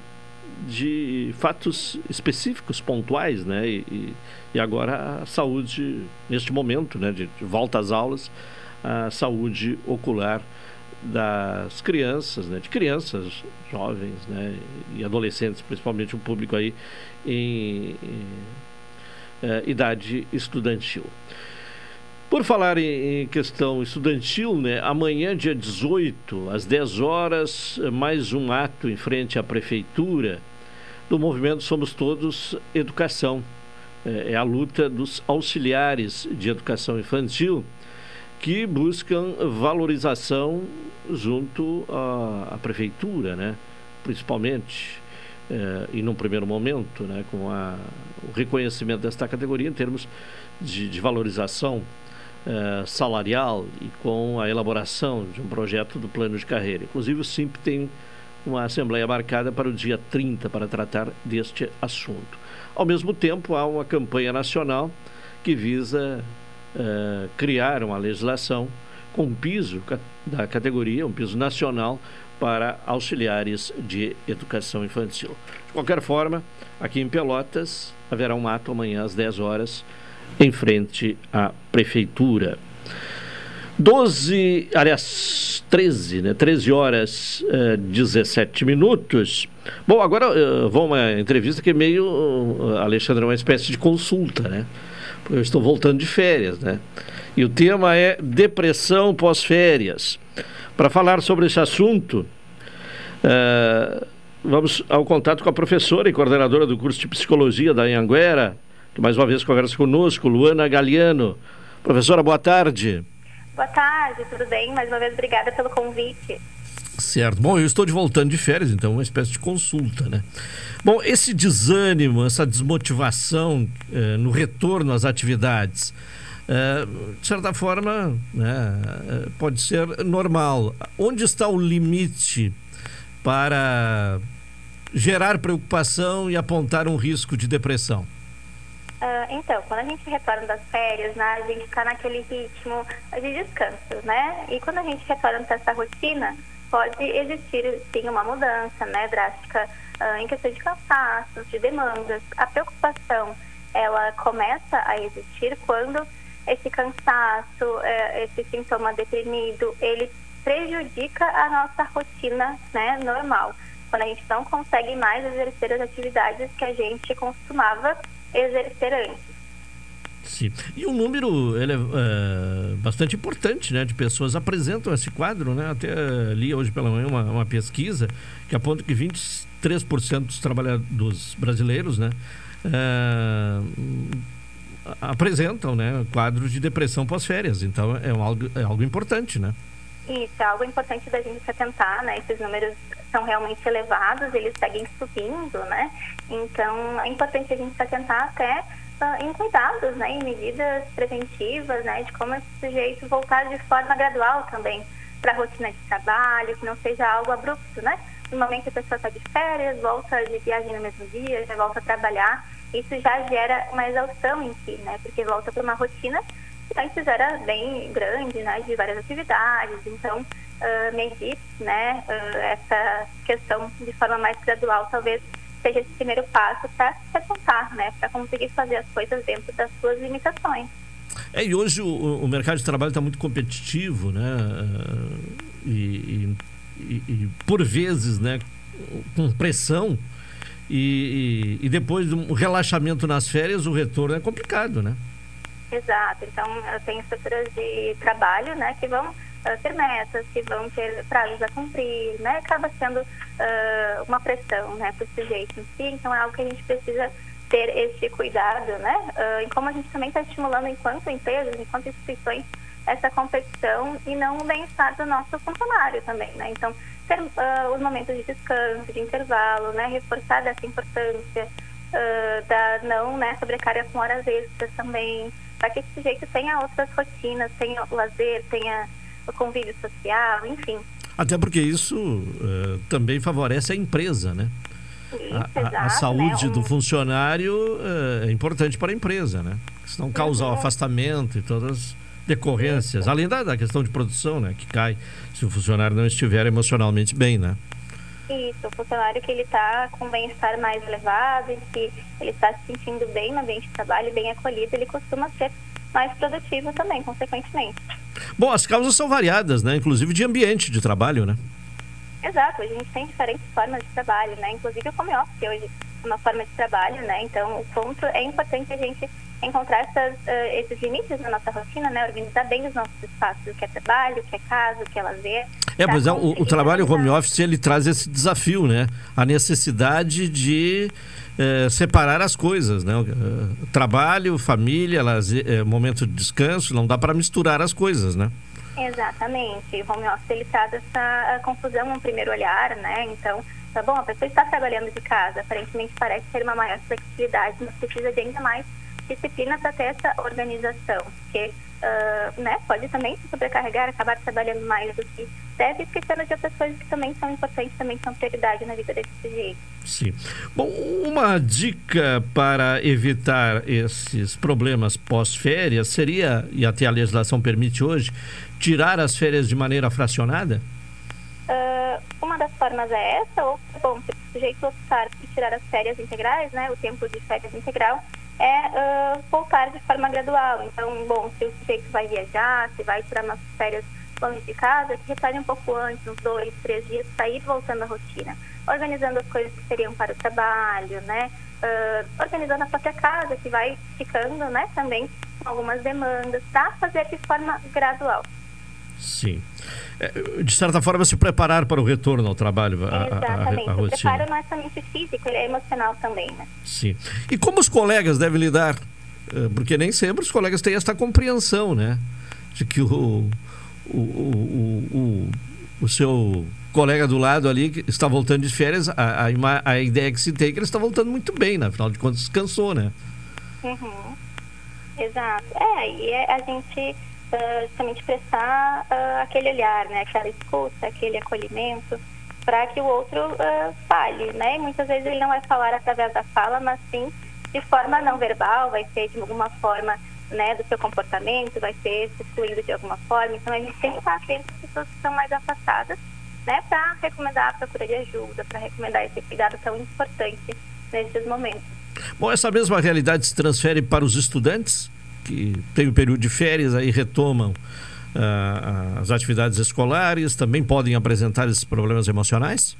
de fatos específicos, pontuais, né? E, e agora a saúde, neste momento, né, de, de volta às aulas, a saúde ocular das crianças, né, de crianças, jovens né, e adolescentes, principalmente o público aí em, em é, idade estudantil. Por falar em, questão estudantil, né, amanhã, dia 18, às 10 horas, mais um ato em frente à prefeitura do movimento Somos Todos Educação. É, é a luta dos auxiliares de educação infantil que buscam valorização junto à, à prefeitura, né? principalmente, eh, e num primeiro momento, né? com a, o reconhecimento desta categoria em termos de, de valorização eh, salarial e com a elaboração de um projeto do plano de carreira. Inclusive, o SIMP tem uma assembleia marcada para o dia 30 para tratar deste assunto. Ao mesmo tempo, há uma campanha nacional que visa uh, criar uma legislação com piso da categoria, um piso nacional para auxiliares de educação infantil. De qualquer forma, aqui em Pelotas haverá um ato amanhã às 10 horas em frente à prefeitura. 12, aliás, 13, né? 13 horas uh, 17 minutos. Bom, agora uh, vou uma entrevista que é meio, uh, Alexandre, uma espécie de consulta, né? eu estou voltando de férias, né? E o tema é depressão pós-férias. Para falar sobre esse assunto, uh, vamos ao contato com a professora e coordenadora do curso de psicologia da Anhanguera, que mais uma vez conversa conosco, Luana Galiano. Professora, boa tarde. Boa tarde, tudo bem? Mais uma vez, obrigada pelo convite. Certo. Bom, eu estou de voltando de férias, então uma espécie de consulta, né? Bom, esse desânimo, essa desmotivação eh, no retorno às atividades, eh, de certa forma, né, eh, pode ser normal. Onde está o limite para gerar preocupação e apontar um risco de depressão? Uh, então, quando a gente retorna das férias, né, a gente está naquele ritmo de descanso, né? E quando a gente retorna dessa rotina, pode existir sim uma mudança né, drástica uh, em questão de cansaços, de demandas. A preocupação ela começa a existir quando esse cansaço, uh, esse sintoma deprimido, ele prejudica a nossa rotina né, normal. Quando a gente não consegue mais exercer as atividades que a gente costumava exercer antes. Sim. E um número ele é, é, bastante importante né, de pessoas apresentam esse quadro. Né? Até li hoje pela manhã uma, uma pesquisa que aponta que 23% dos trabalhadores brasileiros né, é, apresentam né, quadros de depressão pós-férias. Então é, algo, é algo importante, né? Isso, é algo importante da gente se atentar, né? Esses números são realmente elevados, eles seguem subindo, né? Então é importante a gente se atentar até em cuidados, né, em medidas preventivas, né, de como esse sujeito voltar de forma gradual também para a rotina de trabalho, que não seja algo abrupto, né? No momento que a pessoa está de férias, volta de viagem no mesmo dia, já volta a trabalhar, isso já gera uma exaustão em si, né? Porque volta para uma rotina que antes era bem grande, né? De várias atividades, então uh, medir, né? Uh, essa questão de forma mais gradual, talvez seja esse primeiro passo para se apontar, né? Para conseguir fazer as coisas dentro das suas limitações. É, e hoje o, o mercado de trabalho está muito competitivo, né? E, e, e, por vezes, né? Com pressão. E, e, depois de um relaxamento nas férias, o retorno é complicado, né? Exato. Então, eu tenho estruturas de trabalho, né? Que vão ter metas, que vão ter prazos a cumprir, né? Acaba sendo uh, uma pressão, né, para o sujeito em si. Então, é algo que a gente precisa ter esse cuidado, né? Uh, e como a gente também está estimulando, enquanto empresas, enquanto instituições, essa competição e não o bem-estar do nosso funcionário também, né? Então, ter uh, os momentos de descanso, de intervalo, né? Reforçar dessa importância uh, da não né, sobrecarga com horas extras também, para que esse sujeito tenha outras rotinas, tenha lazer, tenha convívio social, enfim. Até porque isso uh, também favorece a empresa, né? a, a, a, saúde né? do funcionário uh, é importante para a empresa, né? Senão causa o uhum. afastamento e todas as decorrências. Além da, da questão de produção, né? Que cai se o funcionário não estiver emocionalmente bem, né? Isso, o funcionário que ele está com bem-estar mais elevado, que ele está se sentindo bem no ambiente de trabalho, bem acolhido, ele costuma ser mais produtivo também, consequentemente. Bom, as causas são variadas, né? Inclusive de ambiente de trabalho, né? Exato, a gente tem diferentes formas de trabalho, né? Inclusive o home office hoje é uma forma de trabalho, né? Então, o ponto é importante a gente encontrar essas, uh, esses limites na nossa rotina, né? Organizar bem os nossos espaços, o que é trabalho, o que é casa, o que é lazer. É, pois é, o, o trabalho home office, ele traz esse desafio, né? A necessidade de eh, separar as coisas, né? Uh, trabalho, família, lazer, momento de descanso, não dá para misturar as coisas, né? Exatamente. O home office ele traz essa confusão no primeiro olhar, né? Então, tá bom, a pessoa está trabalhando de casa, aparentemente parece ter uma maior flexibilidade, mas precisa de ainda mais disciplina para ter essa organização, porque uh, né, pode também se sobrecarregar, acabar trabalhando mais do que deve, esquecendo de outras coisas que também são importantes, também são prioridade na vida desse sujeito. Sim. Bom, uma dica para evitar esses problemas pós-férias seria, e até a legislação permite hoje, tirar as férias de maneira fracionada? Uh, uma das formas é essa, ou, bom, se o sujeito optar por tirar as férias integrais, né, o tempo de férias integral, é uh, voltar de forma gradual. Então, bom, se o sujeito vai viajar, se vai tirar umas férias longe de casa, um pouco antes, uns dois, três dias, para ir voltando à rotina. Organizando as coisas que seriam para o trabalho, né? Uh, organizando a própria casa, que vai ficando, né, também com algumas demandas, para fazer de forma gradual. Sim. É, de certa forma, se preparar para o retorno ao trabalho, Exatamente. A, a, a o preparo não é somente físico, ele é emocional também, né? Sim. E como os colegas devem lidar? É, porque nem sempre os colegas têm esta compreensão, né? De que o, o, o, o, o seu colega do lado ali está voltando de férias, a, a, a ideia que se tem é que ele está voltando muito bem, né? afinal de contas descansou, né? Uhum. Exato. É, e é, a gente uh, justamente prestar uh, aquele olhar, né, aquela escuta, aquele acolhimento, para que o outro uh, fale, né? E muitas vezes ele não vai falar através da fala, mas sim de forma não verbal, vai ser de alguma forma, né, do seu comportamento, vai ser se excluindo de alguma forma. Então a gente tem que estar atento às pessoas que estão mais afastadas, né, para recomendar a procura de ajuda, para recomendar esse cuidado tão importante nesses momentos. Bom, essa mesma realidade se transfere para os estudantes? Que têm o período de férias, aí retomam uh, as atividades escolares, também podem apresentar esses problemas emocionais?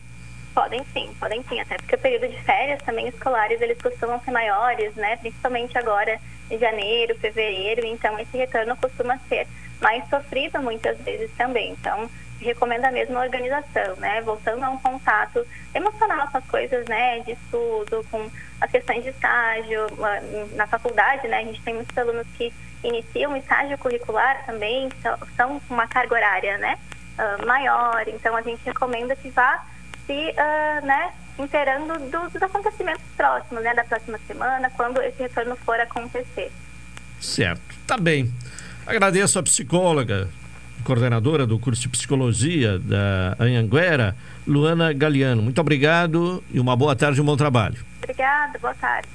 Podem sim, podem sim, até porque o período de férias também escolares eles costumam ser maiores, né? Principalmente agora em janeiro, fevereiro, então esse retorno costuma ser mais sofrido muitas vezes também. Então, recomenda mesmo a organização, né? Voltando a um contato emocional com as coisas, né? De estudo, com as questões de estágio. Na faculdade, né? A gente tem muitos alunos que iniciam estágio curricular também, são uma carga horária, né? Uh, maior. Então, a gente recomenda que vá se, uh, né? Inteirando do, dos acontecimentos próximos, né? Da próxima semana, quando esse retorno for acontecer. Certo. Tá bem. Agradeço a psicóloga coordenadora do curso de psicologia da Anhanguera, Luana Galiano. Muito obrigado e uma boa tarde e um bom trabalho. Obrigada, boa tarde.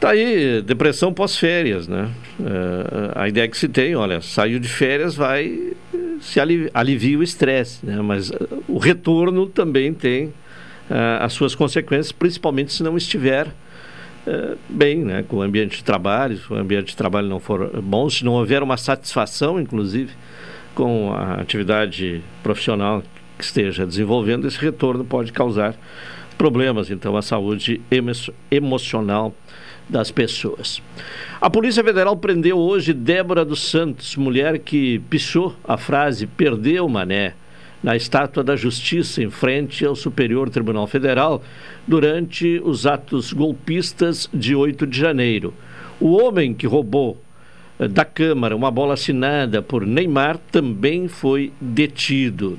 Tá aí, depressão pós-férias, né? Uh, a ideia que se tem, olha, saiu de férias, vai se alivi alivia o estresse, né? Mas uh, o retorno também tem uh, as suas consequências, principalmente se não estiver bem, né? Com o ambiente de trabalho, se o ambiente de trabalho não for bom, se não houver uma satisfação, inclusive, com a atividade profissional que esteja desenvolvendo, esse retorno pode causar problemas, então, à saúde emo emocional das pessoas. A Polícia Federal prendeu hoje Débora dos Santos, mulher que pichou a frase perdeu mané na estátua da Justiça em frente ao Superior Tribunal Federal durante os atos golpistas de 8 de janeiro. O homem que roubou da Câmara, uma bola assinada por Neymar, também foi detido.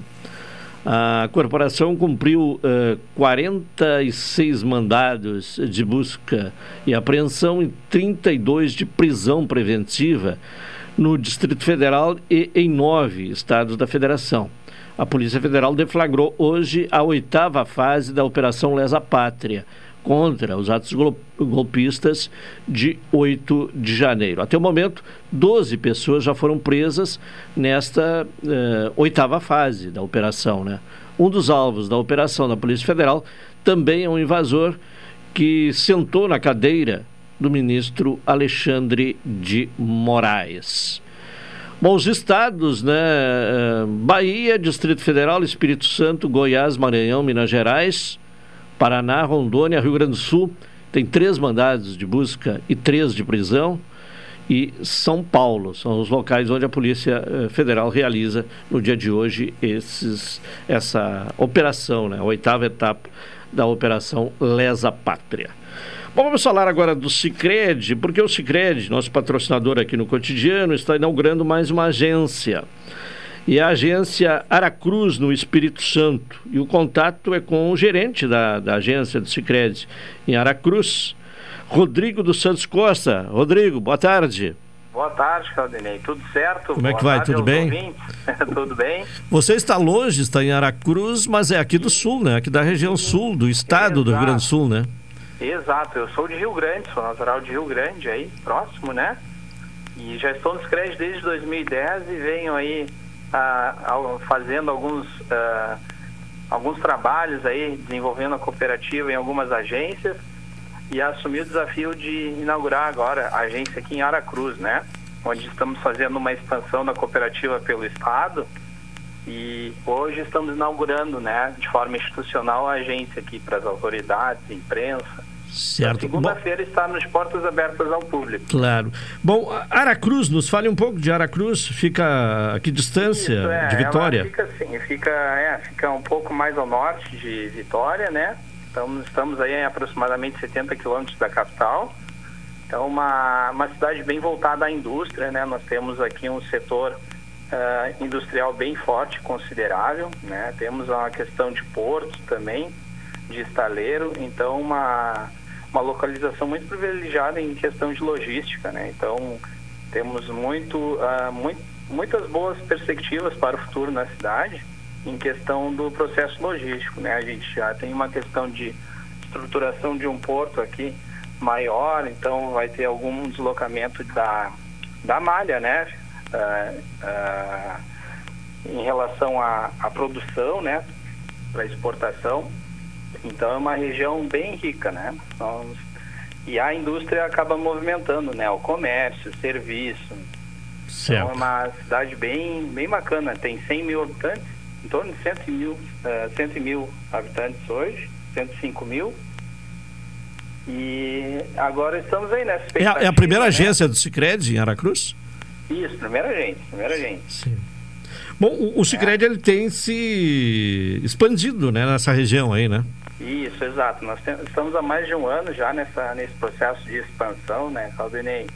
A corporação cumpriu uh, 46 mandados de busca e apreensão e 32 de prisão preventiva no Distrito Federal e em nove estados da Federação. A Polícia Federal deflagrou hoje a oitava fase da Operação Lesa Pátria contra os atos golpistas de 8 de janeiro. Até o momento, 12 pessoas já foram presas nesta eh, oitava fase da operação. Né? Um dos alvos da operação da Polícia Federal também é um invasor que sentou na cadeira do ministro Alexandre de Moraes. Bom, os estados, né? Eh, Bahia, Distrito Federal, Espírito Santo, Goiás, Maranhão, Minas Gerais, Paraná, Rondônia, Rio Grande do Sul, tem três mandados de busca e três de prisão. E São Paulo são os locais onde a Polícia eh, Federal realiza no dia de hoje esses, essa operação, né? a oitava etapa da Operação Lesa Pátria. Bom, vamos falar agora do Cicred, porque o Cicred, nosso patrocinador aqui no cotidiano, está inaugurando mais uma agência. E a agência Aracruz, no Espírito Santo. E o contato é com o gerente da, da agência do Cicred em Aracruz, Rodrigo dos Santos Costa. Rodrigo, boa tarde. Boa tarde, Claudinei. Tudo certo? Como é que vai? Tudo bem? Tudo bem? Você está longe, está em Aracruz, mas é aqui do sul, né? Aqui da região sul, do estado Exato. do Rio Grande do Sul, né? Exato, eu sou de Rio Grande, sou natural de Rio Grande, aí, próximo, né? E já estou nos créditos desde 2010 e venho aí ah, fazendo alguns, ah, alguns trabalhos aí, desenvolvendo a cooperativa em algumas agências e assumi o desafio de inaugurar agora a agência aqui em Aracruz, né? Onde estamos fazendo uma expansão da cooperativa pelo Estado e hoje estamos inaugurando, né, de forma institucional a agência aqui para as autoridades, imprensa, Certo. Segunda-feira está nos portas abertas ao público. Claro. Bom, Aracruz, nos fale um pouco de Aracruz. Fica a que distância Isso, é, de Vitória? fica assim, fica, é, fica um pouco mais ao norte de Vitória, né? Então, estamos aí em aproximadamente 70 quilômetros da capital. Então, uma, uma cidade bem voltada à indústria, né? Nós temos aqui um setor uh, industrial bem forte, considerável, né? Temos uma questão de porto também, de estaleiro. Então, uma uma localização muito privilegiada em questão de logística, né? Então temos muito, uh, muito, muitas boas perspectivas para o futuro na cidade em questão do processo logístico, né? A gente já tem uma questão de estruturação de um porto aqui maior, então vai ter algum deslocamento da, da malha, né? Uh, uh, em relação à, à produção, né? Para exportação então é uma região bem rica, né? Nós, e a indústria acaba movimentando, né? O comércio, o serviço. Certo. Então é uma cidade bem, bem bacana. Tem 100 mil habitantes, em torno de 100 mil, uh, eh, 100 mil habitantes hoje, 105 mil. E agora estamos aí nessa é a, é a primeira né? agência do Cicred em Aracruz? Isso, primeira agência, primeira agência. Sim. Bom, o, o Cicred é. ele tem se expandido né, nessa região aí, né? Isso, exato. Nós estamos há mais de um ano já nessa, nesse processo de expansão, né, Claudinei?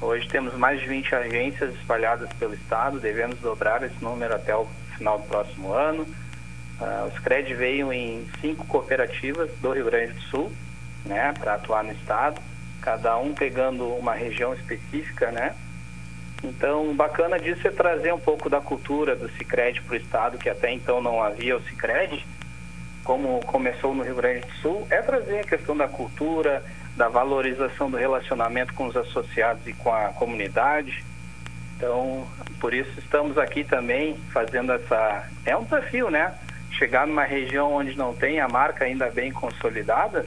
Hoje temos mais de 20 agências espalhadas pelo estado, devemos dobrar esse número até o final do próximo ano. Uh, o Scred veio em cinco cooperativas do Rio Grande do Sul, né, para atuar no estado, cada um pegando uma região específica, né? Então, bacana disso é trazer um pouco da cultura do Cicred para o estado, que até então não havia o Cicred, como começou no Rio Grande do Sul, é trazer a questão da cultura, da valorização do relacionamento com os associados e com a comunidade. Então, por isso estamos aqui também fazendo essa. É um desafio, né? Chegar numa região onde não tem a marca ainda bem consolidada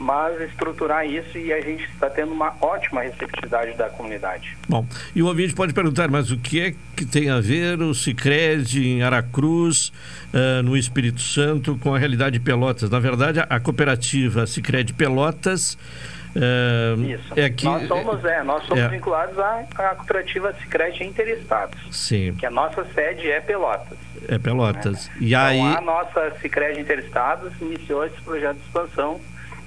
mas estruturar isso e a gente está tendo uma ótima receptividade da comunidade. Bom, e o ouvinte pode perguntar, mas o que é que tem a ver o Cicred em Aracruz, uh, no Espírito Santo, com a realidade de Pelotas? Na verdade, a, cooperativa Cicred Pelotas uh, Isso. é que... Nós somos, é, nós somos é. vinculados à, à cooperativa Cicred Interestados. Sim. Que a nossa sede é Pelotas. É Pelotas. Né? E então, aí... a nossa Cicred Interestados iniciou esse projeto de expansão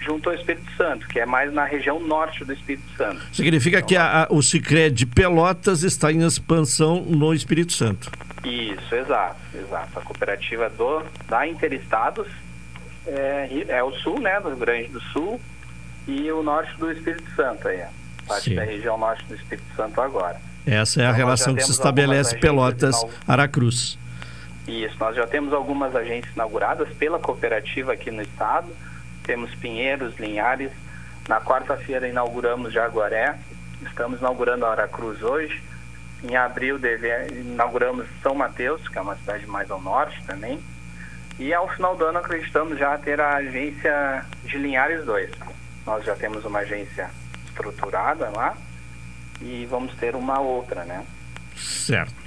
junto ao Espírito Santo, que é mais na região norte do Espírito Santo. Significa então, que a, a, o Cicred de Pelotas está em expansão no Espírito Santo. Isso, exato, exato. A cooperativa do, da Interestados é, é o sul, né, do Rio Grande do Sul, e o norte do Espírito Santo aí, parte Sim. da região norte do Espírito Santo agora. Essa é a Então, relação que se estabelece algumas Pelotas agências Aracruz. Isso, nós já temos algumas agências inauguradas pela cooperativa aqui no estado. Temos Pinheiros, Linhares. Na quarta-feira inauguramos Jaguaré. Estamos inaugurando Aracruz hoje. Em abril deve- inauguramos São Mateus, que é uma cidade mais ao norte também. E ao final do ano acreditamos já ter a agência de Linhares 2. Nós já temos uma agência estruturada lá e vamos ter uma outra, né? Certo.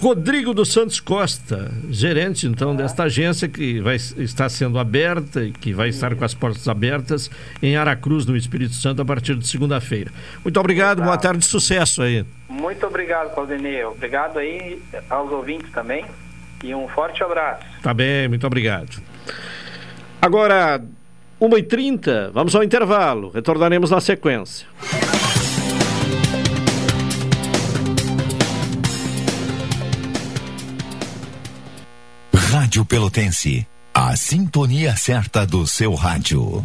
Rodrigo dos Santos Costa, gerente então desta agência que vai estar sendo aberta e que vai estar com as portas abertas em Aracruz, no Espírito Santo, a partir de segunda-feira. Muito obrigado, boa tarde, sucesso aí. Muito obrigado, Claudinei. Obrigado aí aos ouvintes também. E um forte abraço. Tá bem, muito obrigado. Agora, 1h30, vamos ao intervalo. Retornaremos na sequência. Rádio Pelotense, a sintonia certa do seu rádio.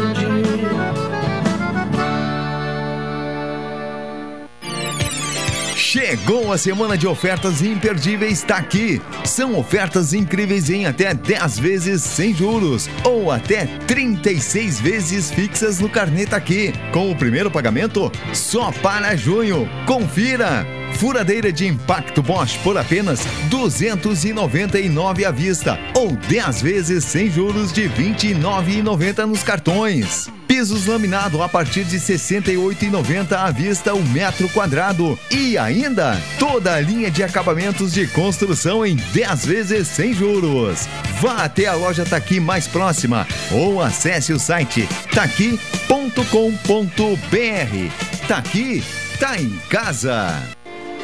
Chegou a semana de ofertas imperdíveis, está aqui. São ofertas incríveis em até 10 vezes sem juros ou até 36 vezes fixas no Carneta aqui. Com o primeiro pagamento só para junho. Confira! Furadeira de impacto Bosch por apenas 299 à vista ou 10 vezes sem juros de 29,90 nos cartões. Pisos laminado a partir de 68,90 à vista o metro quadrado. E ainda toda a linha de acabamentos de construção em 10 vezes sem juros. Vá até a loja Taqui mais próxima ou acesse o site taqui.com.br. Taqui tá em casa.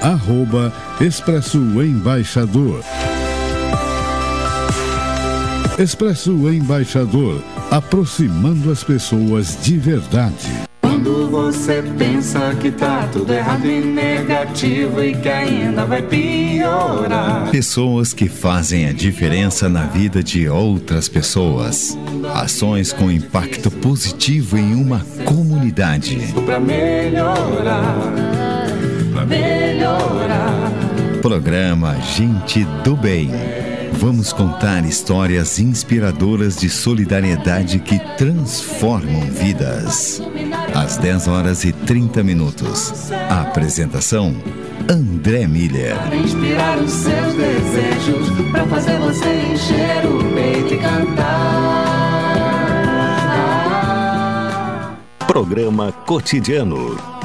arroba Expresso Embaixador. Expresso Embaixador, aproximando as pessoas de verdade. Quando você pensa que tá tudo errado e negativo e que ainda vai piorar. Pessoas que fazem a diferença na vida de outras pessoas. Ações com impacto positivo em uma comunidade. Pra melhorar, pra melhorar. Programa Gente do Bem. Vamos contar histórias inspiradoras de solidariedade que transformam vidas. Às 10 horas e 30 minutos. A apresentação: André Miller. Pra inspirar os seus desejos, pra fazer você encher o peito e cantar. Programa Cotidiano.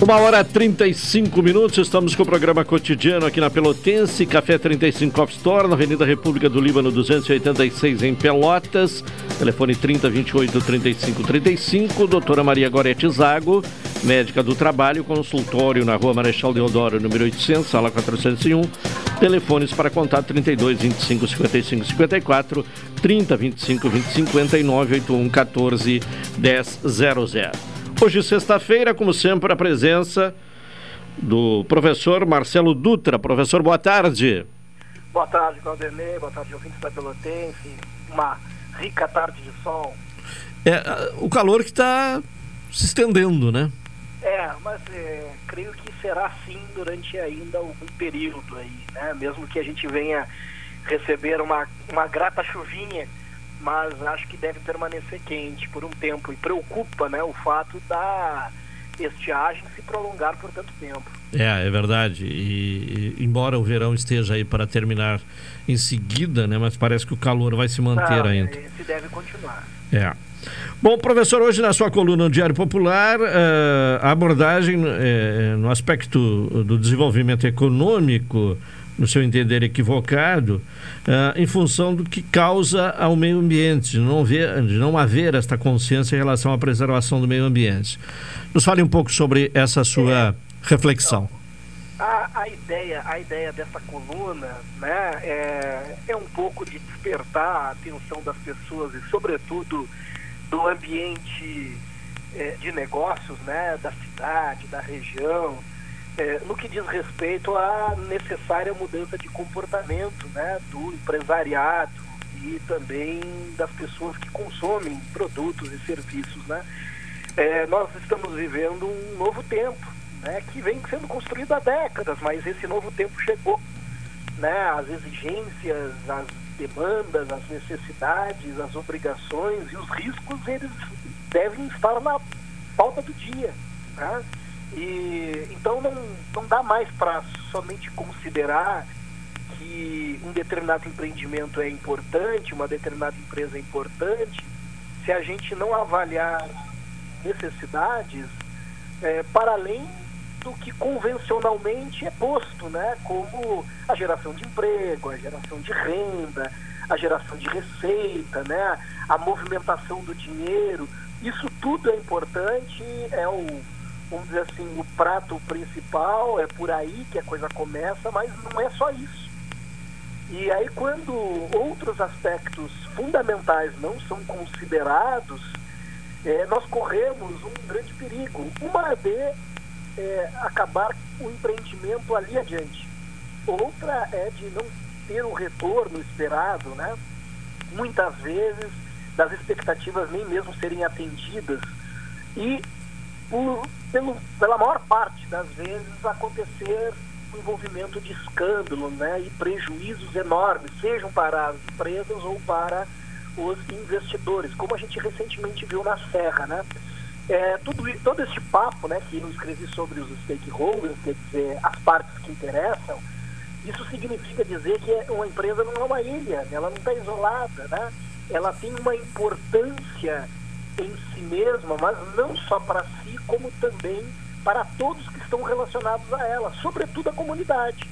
Uma hora e 35 minutos, estamos com o programa cotidiano aqui na Pelotense, Café 35 Coffee Store, na Avenida República do Líbano 286 em Pelotas, telefone 3028 35 35, doutora Maria Gorete Zago, médica do trabalho, consultório na rua Marechal Deodoro, número 800, sala 401, telefones para contato 32 25 55 54, 30 25 20 59, 81 14 10 00. Hoje, sexta-feira, como sempre, a presença do professor Marcelo Dutra. Professor, boa tarde. Boa tarde, Claudemir. Boa tarde, ouvintes da Pelotense. Uma rica tarde de sol. É, o calor que está se estendendo, né? É, mas é, creio que será assim durante ainda algum período aí, né? Mesmo que a gente venha receber uma, uma grata chuvinha mas acho que deve permanecer quente por um tempo e preocupa né, o fato da estiagem se prolongar por tanto tempo. É, é verdade. E, e, embora o verão esteja aí para terminar em seguida, né, mas parece que o calor vai se manter Não, ainda. Esse deve continuar. É. Bom, professor, hoje na sua coluna no Diário Popular, uh, a abordagem uh, no aspecto do desenvolvimento econômico no seu entender, equivocado, uh, em função do que causa ao meio ambiente, de não, ver, de não haver esta consciência em relação à preservação do meio ambiente. Nos fale um pouco sobre essa sua é, reflexão. Então, a, a, ideia, a ideia dessa coluna né, é, é um pouco de despertar a atenção das pessoas e, sobretudo, do ambiente é, de negócios né, da cidade, da região, é, no que diz respeito à necessária mudança de comportamento né, do empresariado e também das pessoas que consomem produtos e serviços. Né? É, nós estamos vivendo um novo tempo, né, que vem sendo construído há décadas, mas esse novo tempo chegou. Né? As exigências, as demandas, as necessidades, as obrigações e os riscos, eles devem estar na pauta do dia. Né? E, então não, não dá mais para somente considerar que um determinado empreendimento é importante, uma determinada empresa é importante, se a gente não avaliar necessidades é, para além do que convencionalmente é posto, né? como a geração de emprego, a geração de renda, a geração de receita, né? a movimentação do dinheiro. Isso tudo é importante, é o vamos dizer assim, o prato principal, é por aí que a coisa começa, mas não é só isso. E aí quando outros aspectos fundamentais não são considerados, é, nós corremos um grande perigo. Uma de é, acabar o empreendimento ali adiante. Outra é de não ter o retorno esperado, né? Muitas vezes das expectativas nem mesmo serem atendidas. E por, pelo, pela maior parte das vezes, acontecer o envolvimento de escândalo né, e prejuízos enormes, sejam para as empresas ou para os investidores, como a gente recentemente viu na Serra. Né? É, tudo, todo este papo né, que eu escrevi sobre os stakeholders, quer dizer, as partes que interessam, isso significa dizer que uma empresa não é uma ilha, ela não está isolada, né? ela tem uma importância em si mesma, mas não só para si, como também para todos que estão relacionados a ela, sobretudo a comunidade.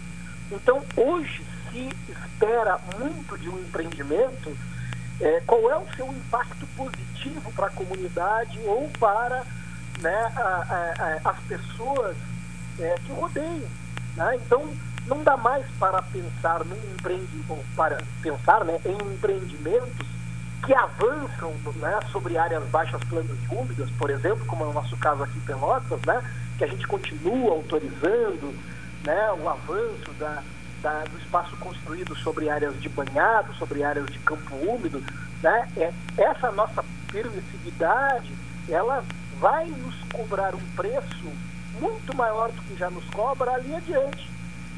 Então, hoje se espera muito de um empreendimento. É, qual é o seu impacto positivo para a comunidade ou para né, a, a, a, as pessoas é, que rodeiam? Né? Então, não dá mais para pensar num empreendimento, para pensar né, em empreendimentos que avançam né, sobre áreas baixas, planas e úmidas, por exemplo, como é o nosso caso aqui em Pelotas, né, que a gente continua autorizando né, o avanço da, da, do espaço construído sobre áreas de banhado, sobre áreas de campo úmido. Né, é, essa nossa permissividade, ela vai nos cobrar um preço muito maior do que já nos cobra ali adiante.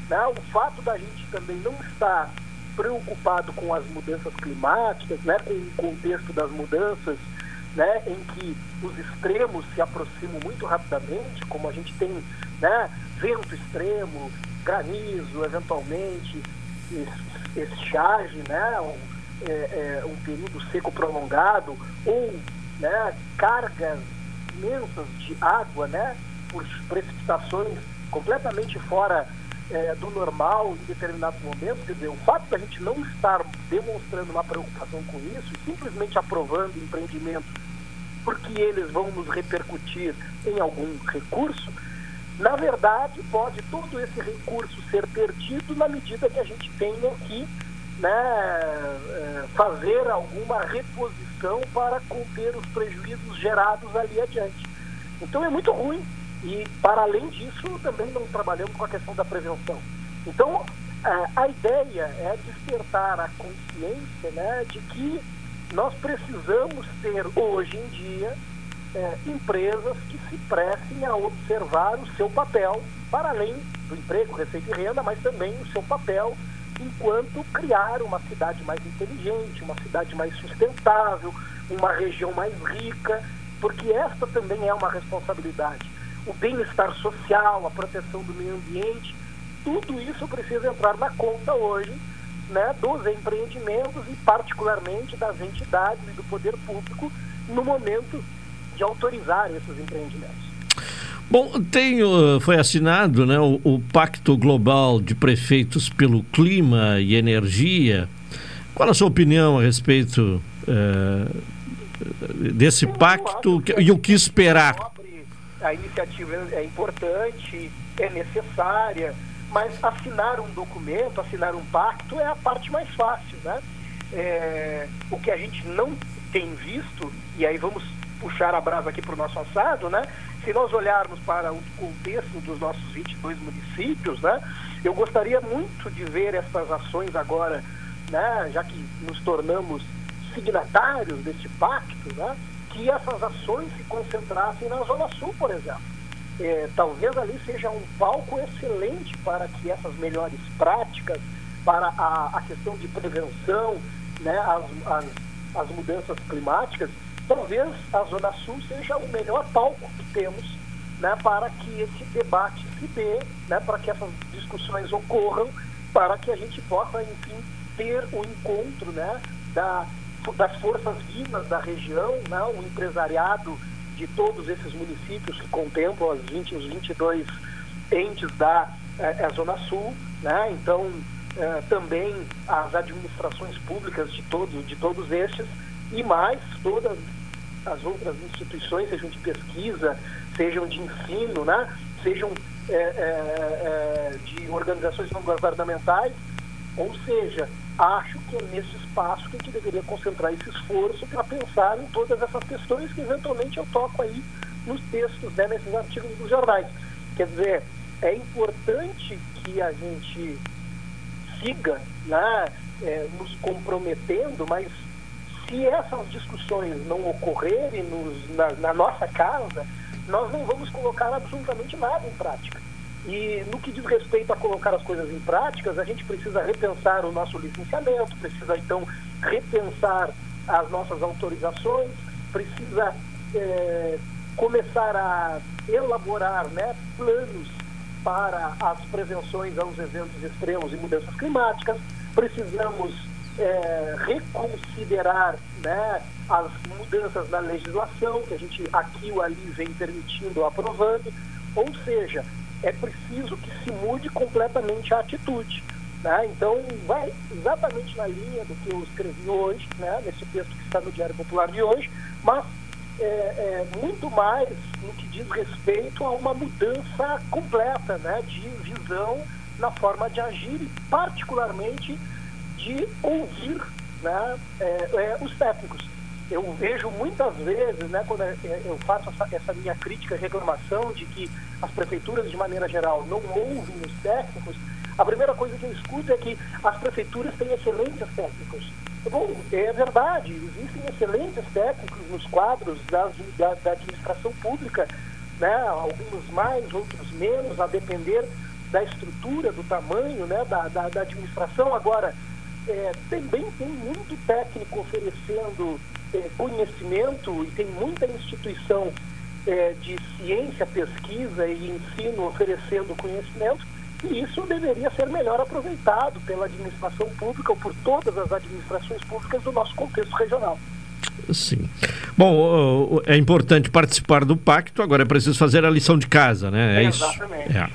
Né? O fato da gente também não estar preocupado com as mudanças climáticas, né, com o contexto das mudanças, né, em que os extremos se aproximam muito rapidamente, como a gente tem né, vento extremo, granizo, eventualmente estiagem, né, um, é, é, um período seco prolongado, ou né, cargas imensas de água, né, por precipitações completamente fora é, do normal em determinados momentos, quer dizer, o fato da gente não estar demonstrando uma preocupação com isso, simplesmente aprovando empreendimentos porque eles vão nos repercutir em algum recurso, na verdade pode todo esse recurso ser perdido na medida que a gente tenha que né, é, fazer alguma reposição para conter os prejuízos gerados ali adiante. Então é muito ruim e, para além disso, também não trabalhamos com a questão da prevenção. Então, a, ideia é despertar a consciência né, de que nós precisamos ter, hoje em dia, é, empresas que se prestem a observar o seu papel, para além do emprego, receita e renda, mas também o seu papel enquanto criar uma cidade mais inteligente, uma cidade mais sustentável, uma região mais rica, porque esta também é uma responsabilidade o bem-estar social, a proteção do meio ambiente, tudo isso precisa entrar na conta hoje né, dos empreendimentos e particularmente das entidades e do poder público no momento de autorizar esses empreendimentos. Bom, tem, foi assinado né, o, o, Pacto Global de Prefeitos pelo Clima e Energia. Qual a sua opinião a respeito uh, desse pacto e o que esperar? A iniciativa é importante, é necessária, mas assinar um documento, assinar um pacto é a parte mais fácil, né? É, o que a gente não tem visto, e aí vamos puxar a brasa aqui para o nosso assado, né? Se nós olharmos para o contexto dos nossos 22 municípios, né? Eu gostaria muito de ver essas ações agora, né? Já que nos tornamos signatários deste pacto, né? Que essas ações se concentrassem na Zona Sul, por exemplo. É, talvez ali seja um palco excelente para que essas melhores práticas, para a, a questão de prevenção, né, as, as, as mudanças climáticas, talvez a Zona Sul seja o melhor palco que temos né, para que esse debate se dê, né, para que essas discussões ocorram, para que a gente possa, enfim, ter o encontro né, da, das forças vivas da região, né, o empresariado de todos esses municípios que contemplam as 20, os 22 entes da é, Zona Sul, né, então é, também as administrações públicas de todos, de todos estes e mais todas as outras instituições, sejam de pesquisa, sejam de ensino, né, sejam é, é, de organizações não governamentais, ou seja, acho que é nesse espaço que a gente deveria concentrar esse esforço para pensar em todas essas questões que eventualmente eu toco aí nos textos, né, nesses artigos dos jornais. Quer dizer, é importante que a gente siga né, é, nos comprometendo, mas se essas discussões não ocorrerem nos, na, na nossa casa, nós não vamos colocar absolutamente nada em prática. E no que diz respeito a colocar as coisas em práticas, a gente precisa repensar o nosso licenciamento, precisa então repensar as nossas autorizações, precisa é, começar a elaborar né, planos para as prevenções aos eventos extremos e mudanças climáticas, precisamos é, reconsiderar né, as mudanças na legislação que a gente aqui ou ali vem permitindo, aprovando, ou seja, é preciso que se mude completamente a atitude. Né? Então, vai exatamente na linha do que eu escrevi hoje, né? nesse texto que está no Diário Popular de hoje, mas é, é, muito mais no que diz respeito a uma mudança completa né? de visão na forma de agir e, particularmente, de ouvir né? É, é os técnicos eu vejo muitas vezes, né, quando eu faço essa, essa, minha crítica reclamação de que as prefeituras, de maneira geral, não ouvem os técnicos, a primeira coisa que eu escuto é que as prefeituras têm excelentes técnicos. Bom, é verdade, existem excelentes técnicos nos quadros das, da, da administração pública, né, alguns mais, outros menos, a depender da estrutura, do tamanho né, da, da, da administração. Agora, é, também tem muito técnico oferecendo conhecimento e tem muita instituição é, de ciência, pesquisa e ensino oferecendo conhecimento, e isso deveria ser melhor aproveitado pela administração pública ou por todas as administrações públicas do nosso contexto regional. Sim. Bom, é importante participar do pacto, agora é preciso fazer a lição de casa, né? É, isso. Exatamente. É.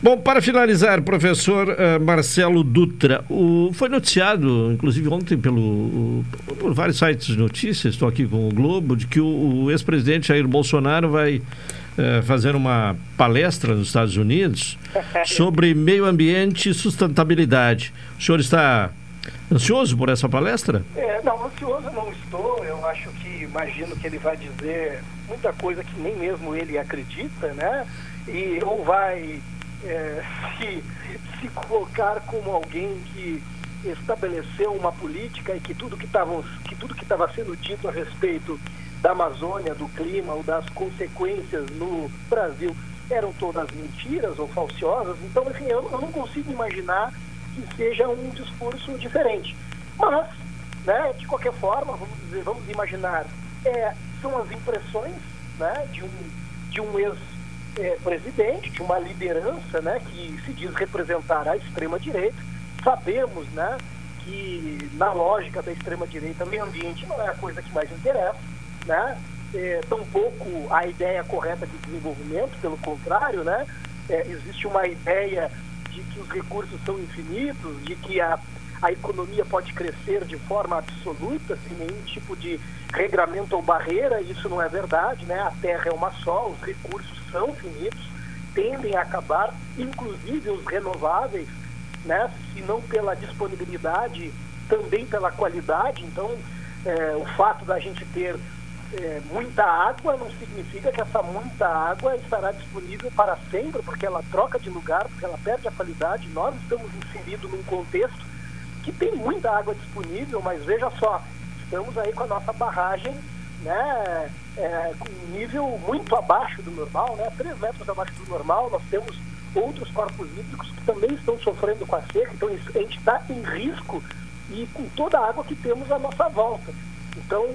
Bom, para finalizar, professor uh, Marcelo Dutra, o, foi noticiado, inclusive ontem, pelo, por vários sites de notícias, estou aqui com o Globo, de que o, o ex-presidente Jair Bolsonaro vai uh, fazer uma palestra nos Estados Unidos sobre meio ambiente e sustentabilidade. O senhor está ansioso por essa palestra? É, não, ansioso não estou. Eu acho que, imagino que ele vai dizer muita coisa que nem mesmo ele acredita, né? E ou vai é, se, se colocar como alguém que estabeleceu uma política e que tudo que estava sendo dito a respeito da Amazônia, do clima ou das consequências no Brasil eram todas mentiras ou falsiosas. Então, assim, eu, eu não consigo imaginar que seja um discurso diferente. Mas, né, de qualquer forma, vamos dizer, vamos imaginar, é, são as impressões né, de um de um ex é, presidente, de uma liderança né, que se diz representar a extrema-direita. Sabemos né, que, na lógica da extrema-direita, meio ambiente não é a coisa que mais interessa, né? É, tampouco a ideia correta de desenvolvimento, pelo contrário, né? É, existe uma ideia de que os recursos são infinitos, de que a, a economia pode crescer de forma absoluta, sem nenhum tipo de regramento ou barreira, isso não é verdade, né? A Terra é uma só, os recursos são finitos, tendem a acabar, inclusive os renováveis, né? se não pela disponibilidade, também pela qualidade. Então, é, o fato da gente ter é, muita água não significa que essa muita água estará disponível para sempre, porque ela troca de lugar, porque ela perde a qualidade. Nós estamos inseridos num contexto que tem muita água disponível, mas veja só, estamos aí com a nossa barragem né, é, com um nível muito abaixo do normal, né, 3 metros abaixo do normal. Nós temos outros corpos hídricos que também estão sofrendo com a seca, então a gente está em risco e com toda a água que temos à nossa volta. Então,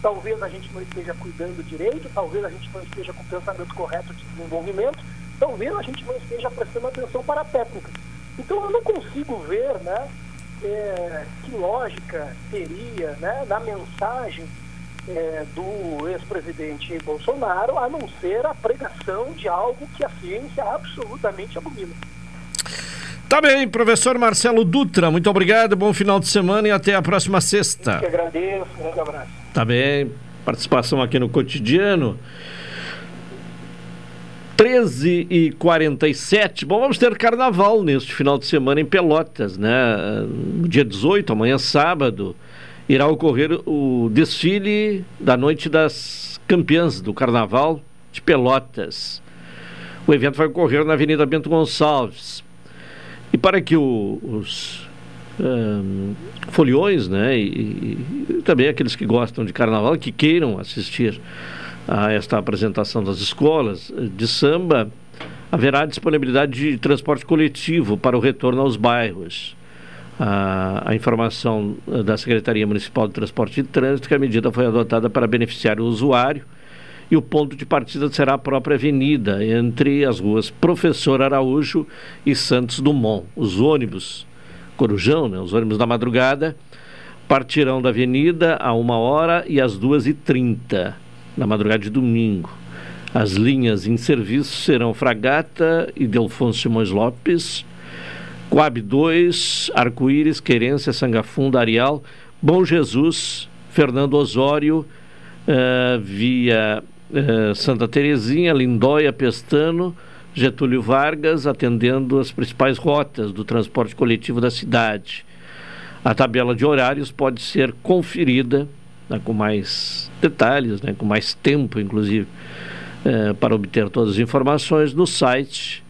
talvez a gente não esteja cuidando direito, talvez a gente não esteja com o pensamento correto de desenvolvimento, talvez a gente não esteja prestando atenção para a técnica. Então, eu não consigo ver né, é, que lógica teria né, na mensagem é, do ex-presidente Bolsonaro, a não ser a pregação de algo que a ciência absolutamente abomina. Tá bem, professor Marcelo Dutra, muito obrigado, bom final de semana e até a próxima sexta. Eu que agradeço, um grande abraço. Tá bem, participação aqui no cotidiano. 13 e 47 Bom, vamos ter carnaval neste final de semana em Pelotas, né? No dia 18, amanhã sábado irá ocorrer o desfile da Noite das Campeãs do Carnaval de Pelotas. O evento vai ocorrer na Avenida Bento Gonçalves. E para que o, os um, foliões, né, e, e, também aqueles que gostam de carnaval, que queiram assistir a esta apresentação das escolas de samba, haverá disponibilidade de transporte coletivo para o retorno aos bairros a, informação da Secretaria Municipal de Transporte e Trânsito que a medida foi adotada para beneficiar o usuário e o ponto de partida será a própria avenida entre as ruas Professor Araújo e Santos Dumont. Os ônibus Corujão, né, os ônibus da madrugada, partirão da avenida a uma hora e às duas e trinta, na madrugada de domingo. As linhas em serviço serão Fragata e Delfonso Simões Lopes, Coab 2, Arco-Íris, Querência, Sangafunda, Arial, Bom Jesus, Fernando Osório, uh, via uh, Santa Terezinha, Lindóia, Pestano, Getúlio Vargas, atendendo as principais rotas do transporte coletivo da cidade. A tabela de horários pode ser conferida né, com mais detalhes, né, com mais tempo, inclusive, uh, para obter todas as informações no site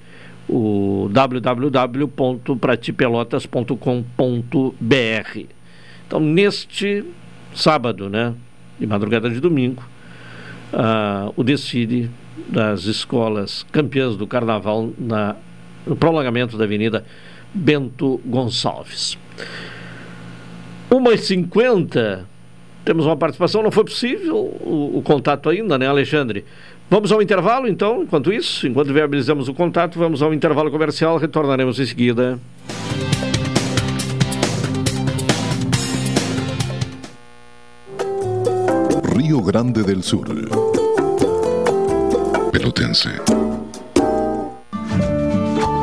o www.pratipelotas.com.br. Então, neste sábado, né, de madrugada de domingo, uh, o desfile das escolas campeãs do carnaval na, no prolongamento da Avenida Bento Gonçalves. 1h50, temos uma participação, não foi possível o, o contato ainda, né, Alexandre? Vamos ao intervalo, então, enquanto isso, enquanto viabilizamos o contato, vamos ao intervalo comercial, retornaremos em seguida. Rio Grande del Sur. Pelotense.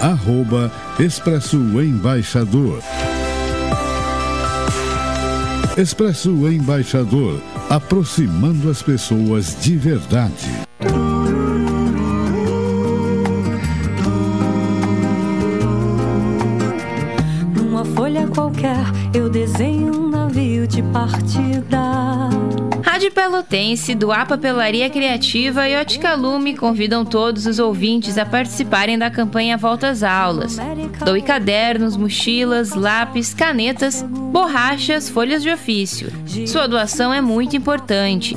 arroba Expresso Embaixador. Expresso Embaixador, aproximando as pessoas de verdade. Numa folha qualquer, eu desenho um navio de partida. Rádio Pelotense, do A Papelaria Criativa e Ótica Lume convidam todos os ouvintes a participarem da campanha Volta às Aulas. Doe cadernos, mochilas, lápis, canetas, borrachas, folhas de ofício. Sua doação é muito importante.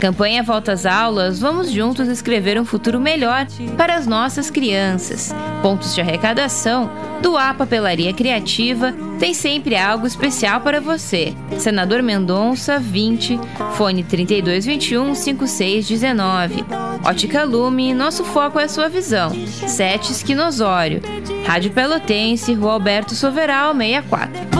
Campanha Volta às Aulas, vamos juntos escrever um futuro melhor para as nossas crianças. Pontos de arrecadação do A Papelaria Criativa tem sempre algo especial para você. Senador Mendonça, 20, fone 3221 5619. Ótica Lume, nosso foco é sua visão. Sete Esquinosório. Rádio Pelotense, Rua Alberto Soveral, 64.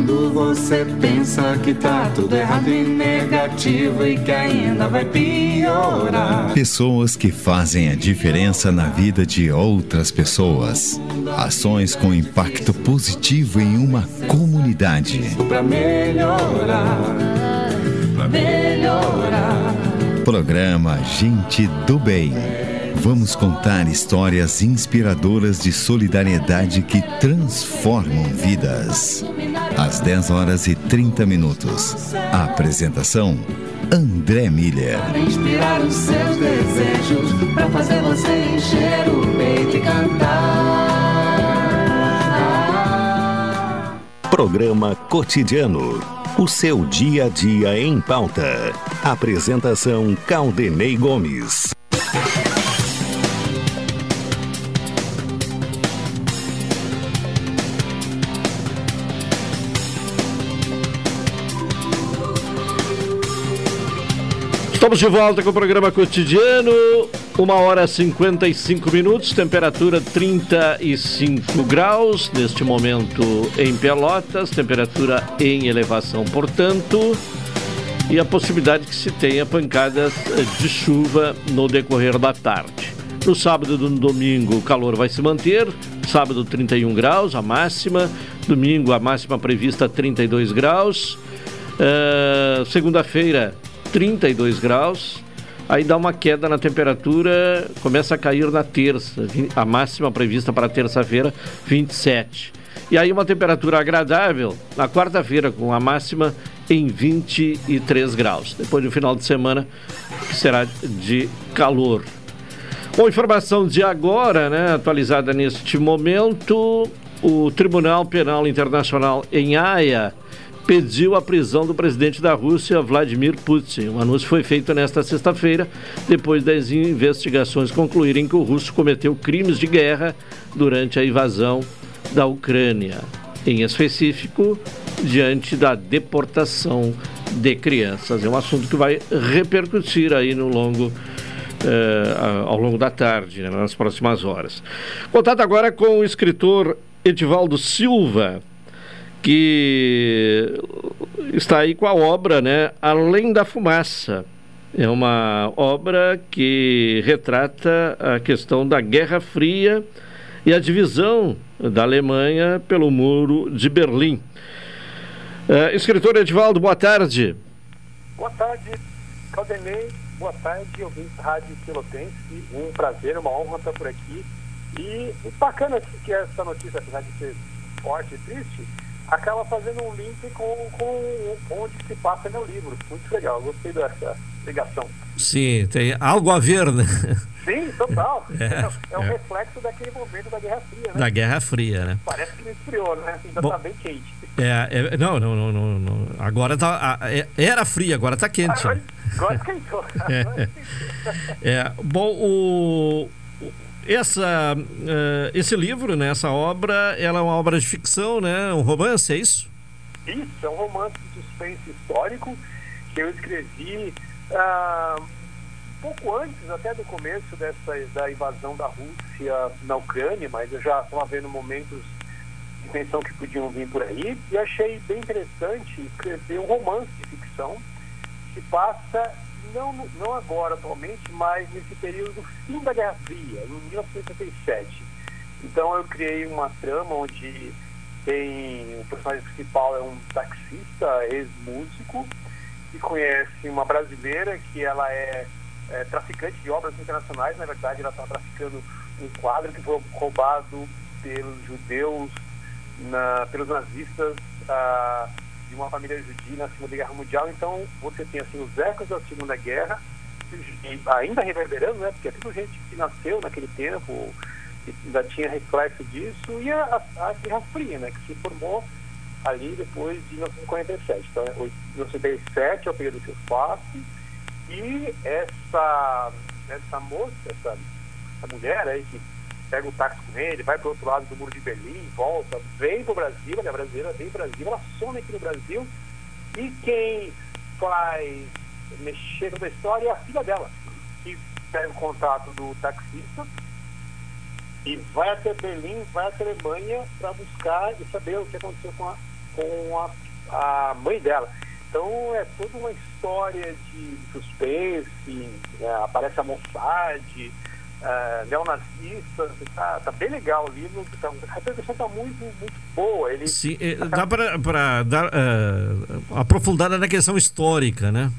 Quando você pensa que tá tudo errado e negativo e que ainda vai piorar. Pessoas que fazem a diferença na vida de outras pessoas. Ações com impacto positivo em uma comunidade. Pra melhorar, pra melhorar. Programa Gente do Bem. Vamos contar histórias inspiradoras de solidariedade que transformam vidas. Às 10 horas e 30 minutos. A apresentação: André Miller. Inspirar os seus desejos pra fazer você encher o peito e cantar. Programa Cotidiano. O seu dia a dia em pauta. Apresentação Caldenei Gomes. Estamos de volta com o programa cotidiano, uma hora e 55 minutos, temperatura 35 graus, neste momento em Pelotas, temperatura em elevação, portanto, e a possibilidade que se tenha pancadas de chuva no decorrer da tarde. No sábado e no domingo o calor vai se manter, sábado 31 graus, a máxima, domingo a máxima prevista 32 graus, uh, segunda-feira 32 graus, aí dá uma queda na temperatura, começa a cair na terça, a máxima prevista para terça-feira 27. E aí uma temperatura agradável na quarta-feira, com a máxima em 23 graus. Depois do final de semana, que será de calor. Bom, informação de agora, né, atualizada neste momento, o Tribunal Penal Internacional em Haia pediu a prisão do presidente da Rússia, Vladimir Putin. O anúncio foi feito nesta sexta-feira, depois das investigações concluírem que o russo cometeu crimes de guerra durante a invasão da Ucrânia, em específico, diante da deportação de crianças. É um assunto que vai repercutir aí no longo eh, ao longo da tarde, né, nas próximas horas. Contato agora com o escritor Edivaldo Silva, que está aí com a obra, né, Além da Fumaça. É uma obra que retrata a questão da Guerra Fria e a divisão da Alemanha pelo Muro de Berlim. Uh, escritor Edivaldo, boa tarde. Boa tarde, Caldenei. Boa tarde, ouvintes Rádio Pelotense. Um prazer, uma honra estar por aqui. E bacana que essa notícia, apesar de ser forte e triste, acaba fazendo um link com, com onde se passa meu livro. Muito legal, gostei dessa ligação. Sim, tem algo a ver, né? Sim, total. É, é, um é. reflexo daquele momento da Guerra Fria, né? Da Guerra Fria, né? Parece que me esfriou, né? Ainda Bom, tá bem quente. É, é, não, não, não, não, não, Agora tá. É, era fria, agora tá quente. Agora, agora esquentou. é, é, bom, o, essa, uh, esse livro, né, essa obra, ela é uma obra de ficção, né? Um romance, é isso? Isso, é um romance de suspense histórico que eu escrevi uh, pouco antes até do começo dessa, da invasão da Rússia na Ucrânia, mas eu já estava vendo momentos de tensão que podiam vir por aí e achei bem interessante escrever um romance de ficção que passa não, não agora atualmente, mas nesse período do fim da Guerra Fria, em 1967. Então eu criei uma trama onde tem o personagem principal é um taxista, ex-músico, que conhece uma brasileira que ela é, é, traficante de obras internacionais, na verdade ela está traficando um quadro que foi roubado pelos judeus, na, pelos nazistas. Ah, de uma família judia na Segunda Guerra Mundial. Então, você tem assim os ecos da Segunda Guerra, ainda reverberando, né? Porque é tudo gente que nasceu naquele tempo, que ainda tinha reflexo disso, e a, a, Guerra Fria, né? Que se formou ali depois de 1947. Então, 1947 é o período que eu faço, e essa, essa moça, essa, essa mulher aí que pega o táxi com ele, vai para outro lado do muro de Berlim, volta, vem para o Brasil, ela é brasileira, vem para o Brasil, ela some aqui no Brasil e quem faz mexer com a história é a filha dela, que pega o contato do taxista e vai até Berlim, vai até Alemanha para buscar e saber o que aconteceu com a, com a, a mãe dela. Então é toda uma história de suspense, é, aparece a Mossad, uh, neonazistas, tá, tá, bem legal o livro, tá, a repercussão está muito, muito boa. Ele, Sim, é, dá para dar uh, aprofundada na questão histórica, né?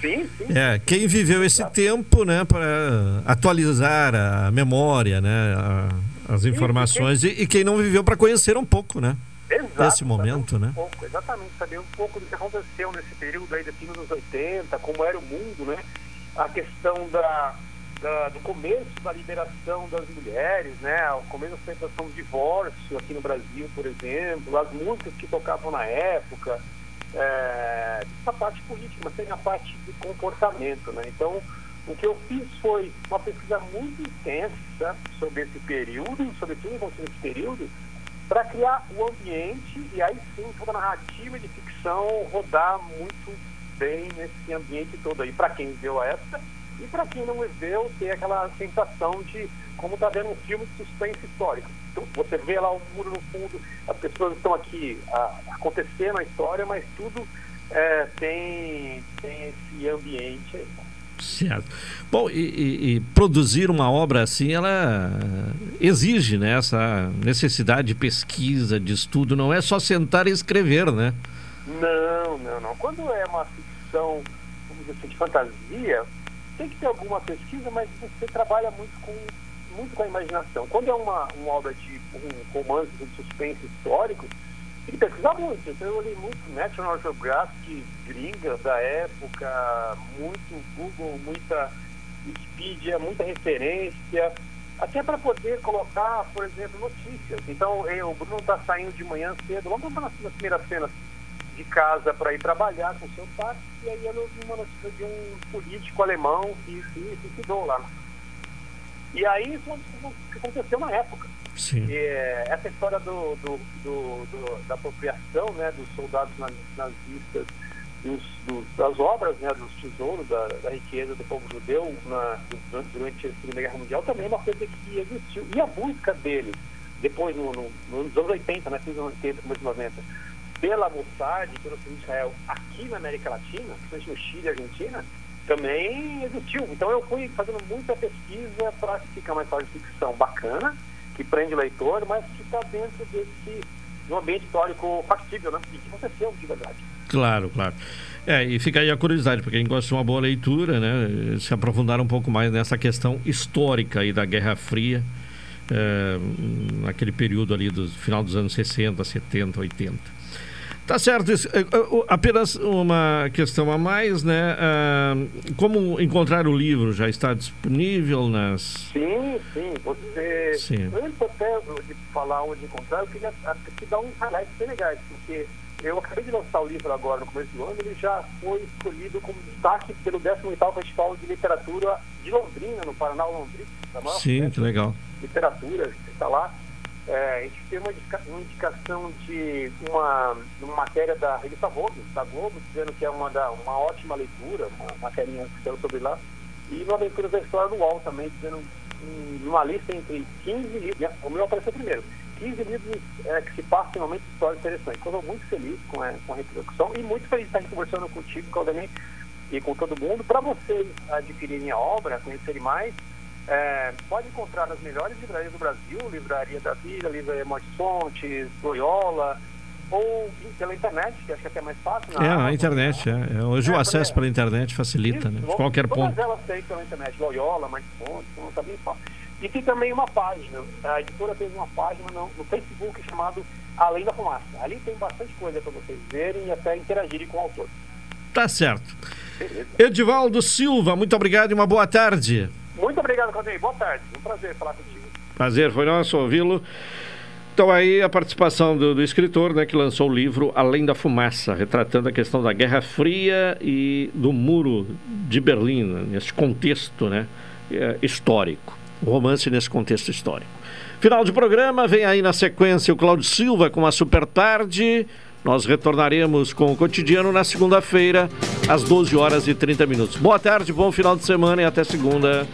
Sim, sim. É, quem viveu esse Exato. tempo, né, para atualizar a memória, né, a, as informações, sim, quem... E, e, quem não viveu para conhecer um pouco, né? Exato, Nesse momento, um né? Pouco, exatamente, saber um pouco do que aconteceu nesse período aí, dos anos 80, como era o mundo, né? A questão da, da, do começo da liberação das mulheres, né? O começo da aceitação do divórcio aqui no Brasil, por exemplo, as músicas que tocavam na época, é, essa parte política, mas tem a parte de comportamento, né? Então, o que eu fiz foi uma pesquisa muito intensa sobre esse período, sobre tudo que aconteceu nesse período, para criar o ambiente e aí sim toda a narrativa de ficção rodar muito bem nesse ambiente todo aí, para quem viveu a época e para quem não viveu, ter aquela sensação de como está vendo um filme de suspense histórico. Então, você vê lá o muro no fundo, as pessoas estão aqui a, acontecendo a história, mas tudo é, tem, tem esse ambiente aí. Certo. Bom, e, e, e, produzir uma obra assim, ela exige né, essa necessidade de pesquisa, de estudo, não é só sentar e escrever, né? Não, não, não. Quando é uma ficção, vamos dizer assim, de fantasia, tem que ter alguma pesquisa, mas você trabalha muito com, muito com a imaginação. Quando é uma, uma obra de um romance de suspense histórico, tem que pesquisar muito. Então, eu li muito National Geographic, gringa da época, muito Google, muita Wikipedia, muita referência, até para poder colocar, por exemplo, notícias. Então, eu, o Bruno está saindo de manhã cedo, vamos para nas primeiras cenas de casa para ir trabalhar com seu táxi, e aí eu vi uma notícia de um político alemão que se suicidou lá. E aí isso aconteceu na época. Sim. E, é, essa história do, do, do, do, da apropriação né, dos soldados nazistas dos, dos, das obras, né, dos tesouros, da, da riqueza do povo judeu na, durante a Segunda Guerra Mundial também é uma coisa que existiu. E a busca deles, depois no, no, nos anos 80, né, anos 80, começo dos 90, pela Mossad, pelo de Israel, aqui na América Latina, principalmente no Chile e Argentina, também existiu. Então eu fui fazendo muita pesquisa para ficar uma história de ficção bacana, que prende o leitor, mas que está dentro desse de um ambiente histórico factível, né? E que aconteceu de verdade. Claro, claro. É, e fica aí a curiosidade, porque quem gosta de uma boa leitura, né, se aprofundar um pouco mais nessa questão histórica aí da Guerra Fria, é, naquele período ali do final dos anos 60, 70, 80. Tá certo, isso. É, é, apenas uma questão a mais, né? Ah, como encontrar o livro? Já está disponível nas. Sim, sim. Você. Sim. Antes até de falar onde encontrar, eu queria te dar um highlight bem legais, porque eu acabei de lançar o livro agora no começo do ano, ele já foi escolhido como destaque pelo 18 Festival de Literatura de Londrina, no Paraná, Londrina. Sim, que legal. Literatura, está lá. É, a gente tem uma, indicação de uma, uma, matéria da revista Vogue, da Globo, dizendo que é uma, da, uma ótima leitura, uma matéria que saiu sobre lá, e uma leitura da história do UOL também, dizendo um, uma lista entre 15 livros, o meu apareceu primeiro, 15 livros é, que se passam em momentos históricos interessantes. Então, estou muito feliz com a, com a repercussão e muito feliz de estar conversando contigo, Claudemir, e com todo mundo. Para vocês adquirirem a obra, conhecerem mais, é, pode encontrar nas melhores livrarias do Brasil, Livraria da Vida, Livraria Morte Fontes, Loyola, ou pela internet, que acho que é até mais fácil. É, a internet, é. Hoje é, o acesso pela internet facilita, Isso, né? De qualquer todas ponto. Todas elas têm pela internet, Loyola, Morte Fontes, não bem fácil. E tem também uma página, a editora fez uma página no, no Facebook chamado Além da Fumaça. Ali tem bastante coisa para vocês verem e até interagirem com o autor. Tá certo. Beleza. Edivaldo Silva, muito obrigado e uma boa tarde. Muito obrigado, Claudinei. Boa tarde. Um prazer falar contigo. Prazer, foi nosso ouvi-lo. Então aí a participação do, do, escritor, né, que lançou o livro Além da Fumaça, retratando a questão da Guerra Fria e do Muro de Berlim, né, nesse contexto, né, é, histórico. O romance nesse contexto histórico. Final de programa, vem aí na sequência o Cláudio Silva com a Super Tarde. Nós retornaremos com o cotidiano na segunda-feira, às 12 horas e 30 minutos. Boa tarde, bom final de semana e até segunda.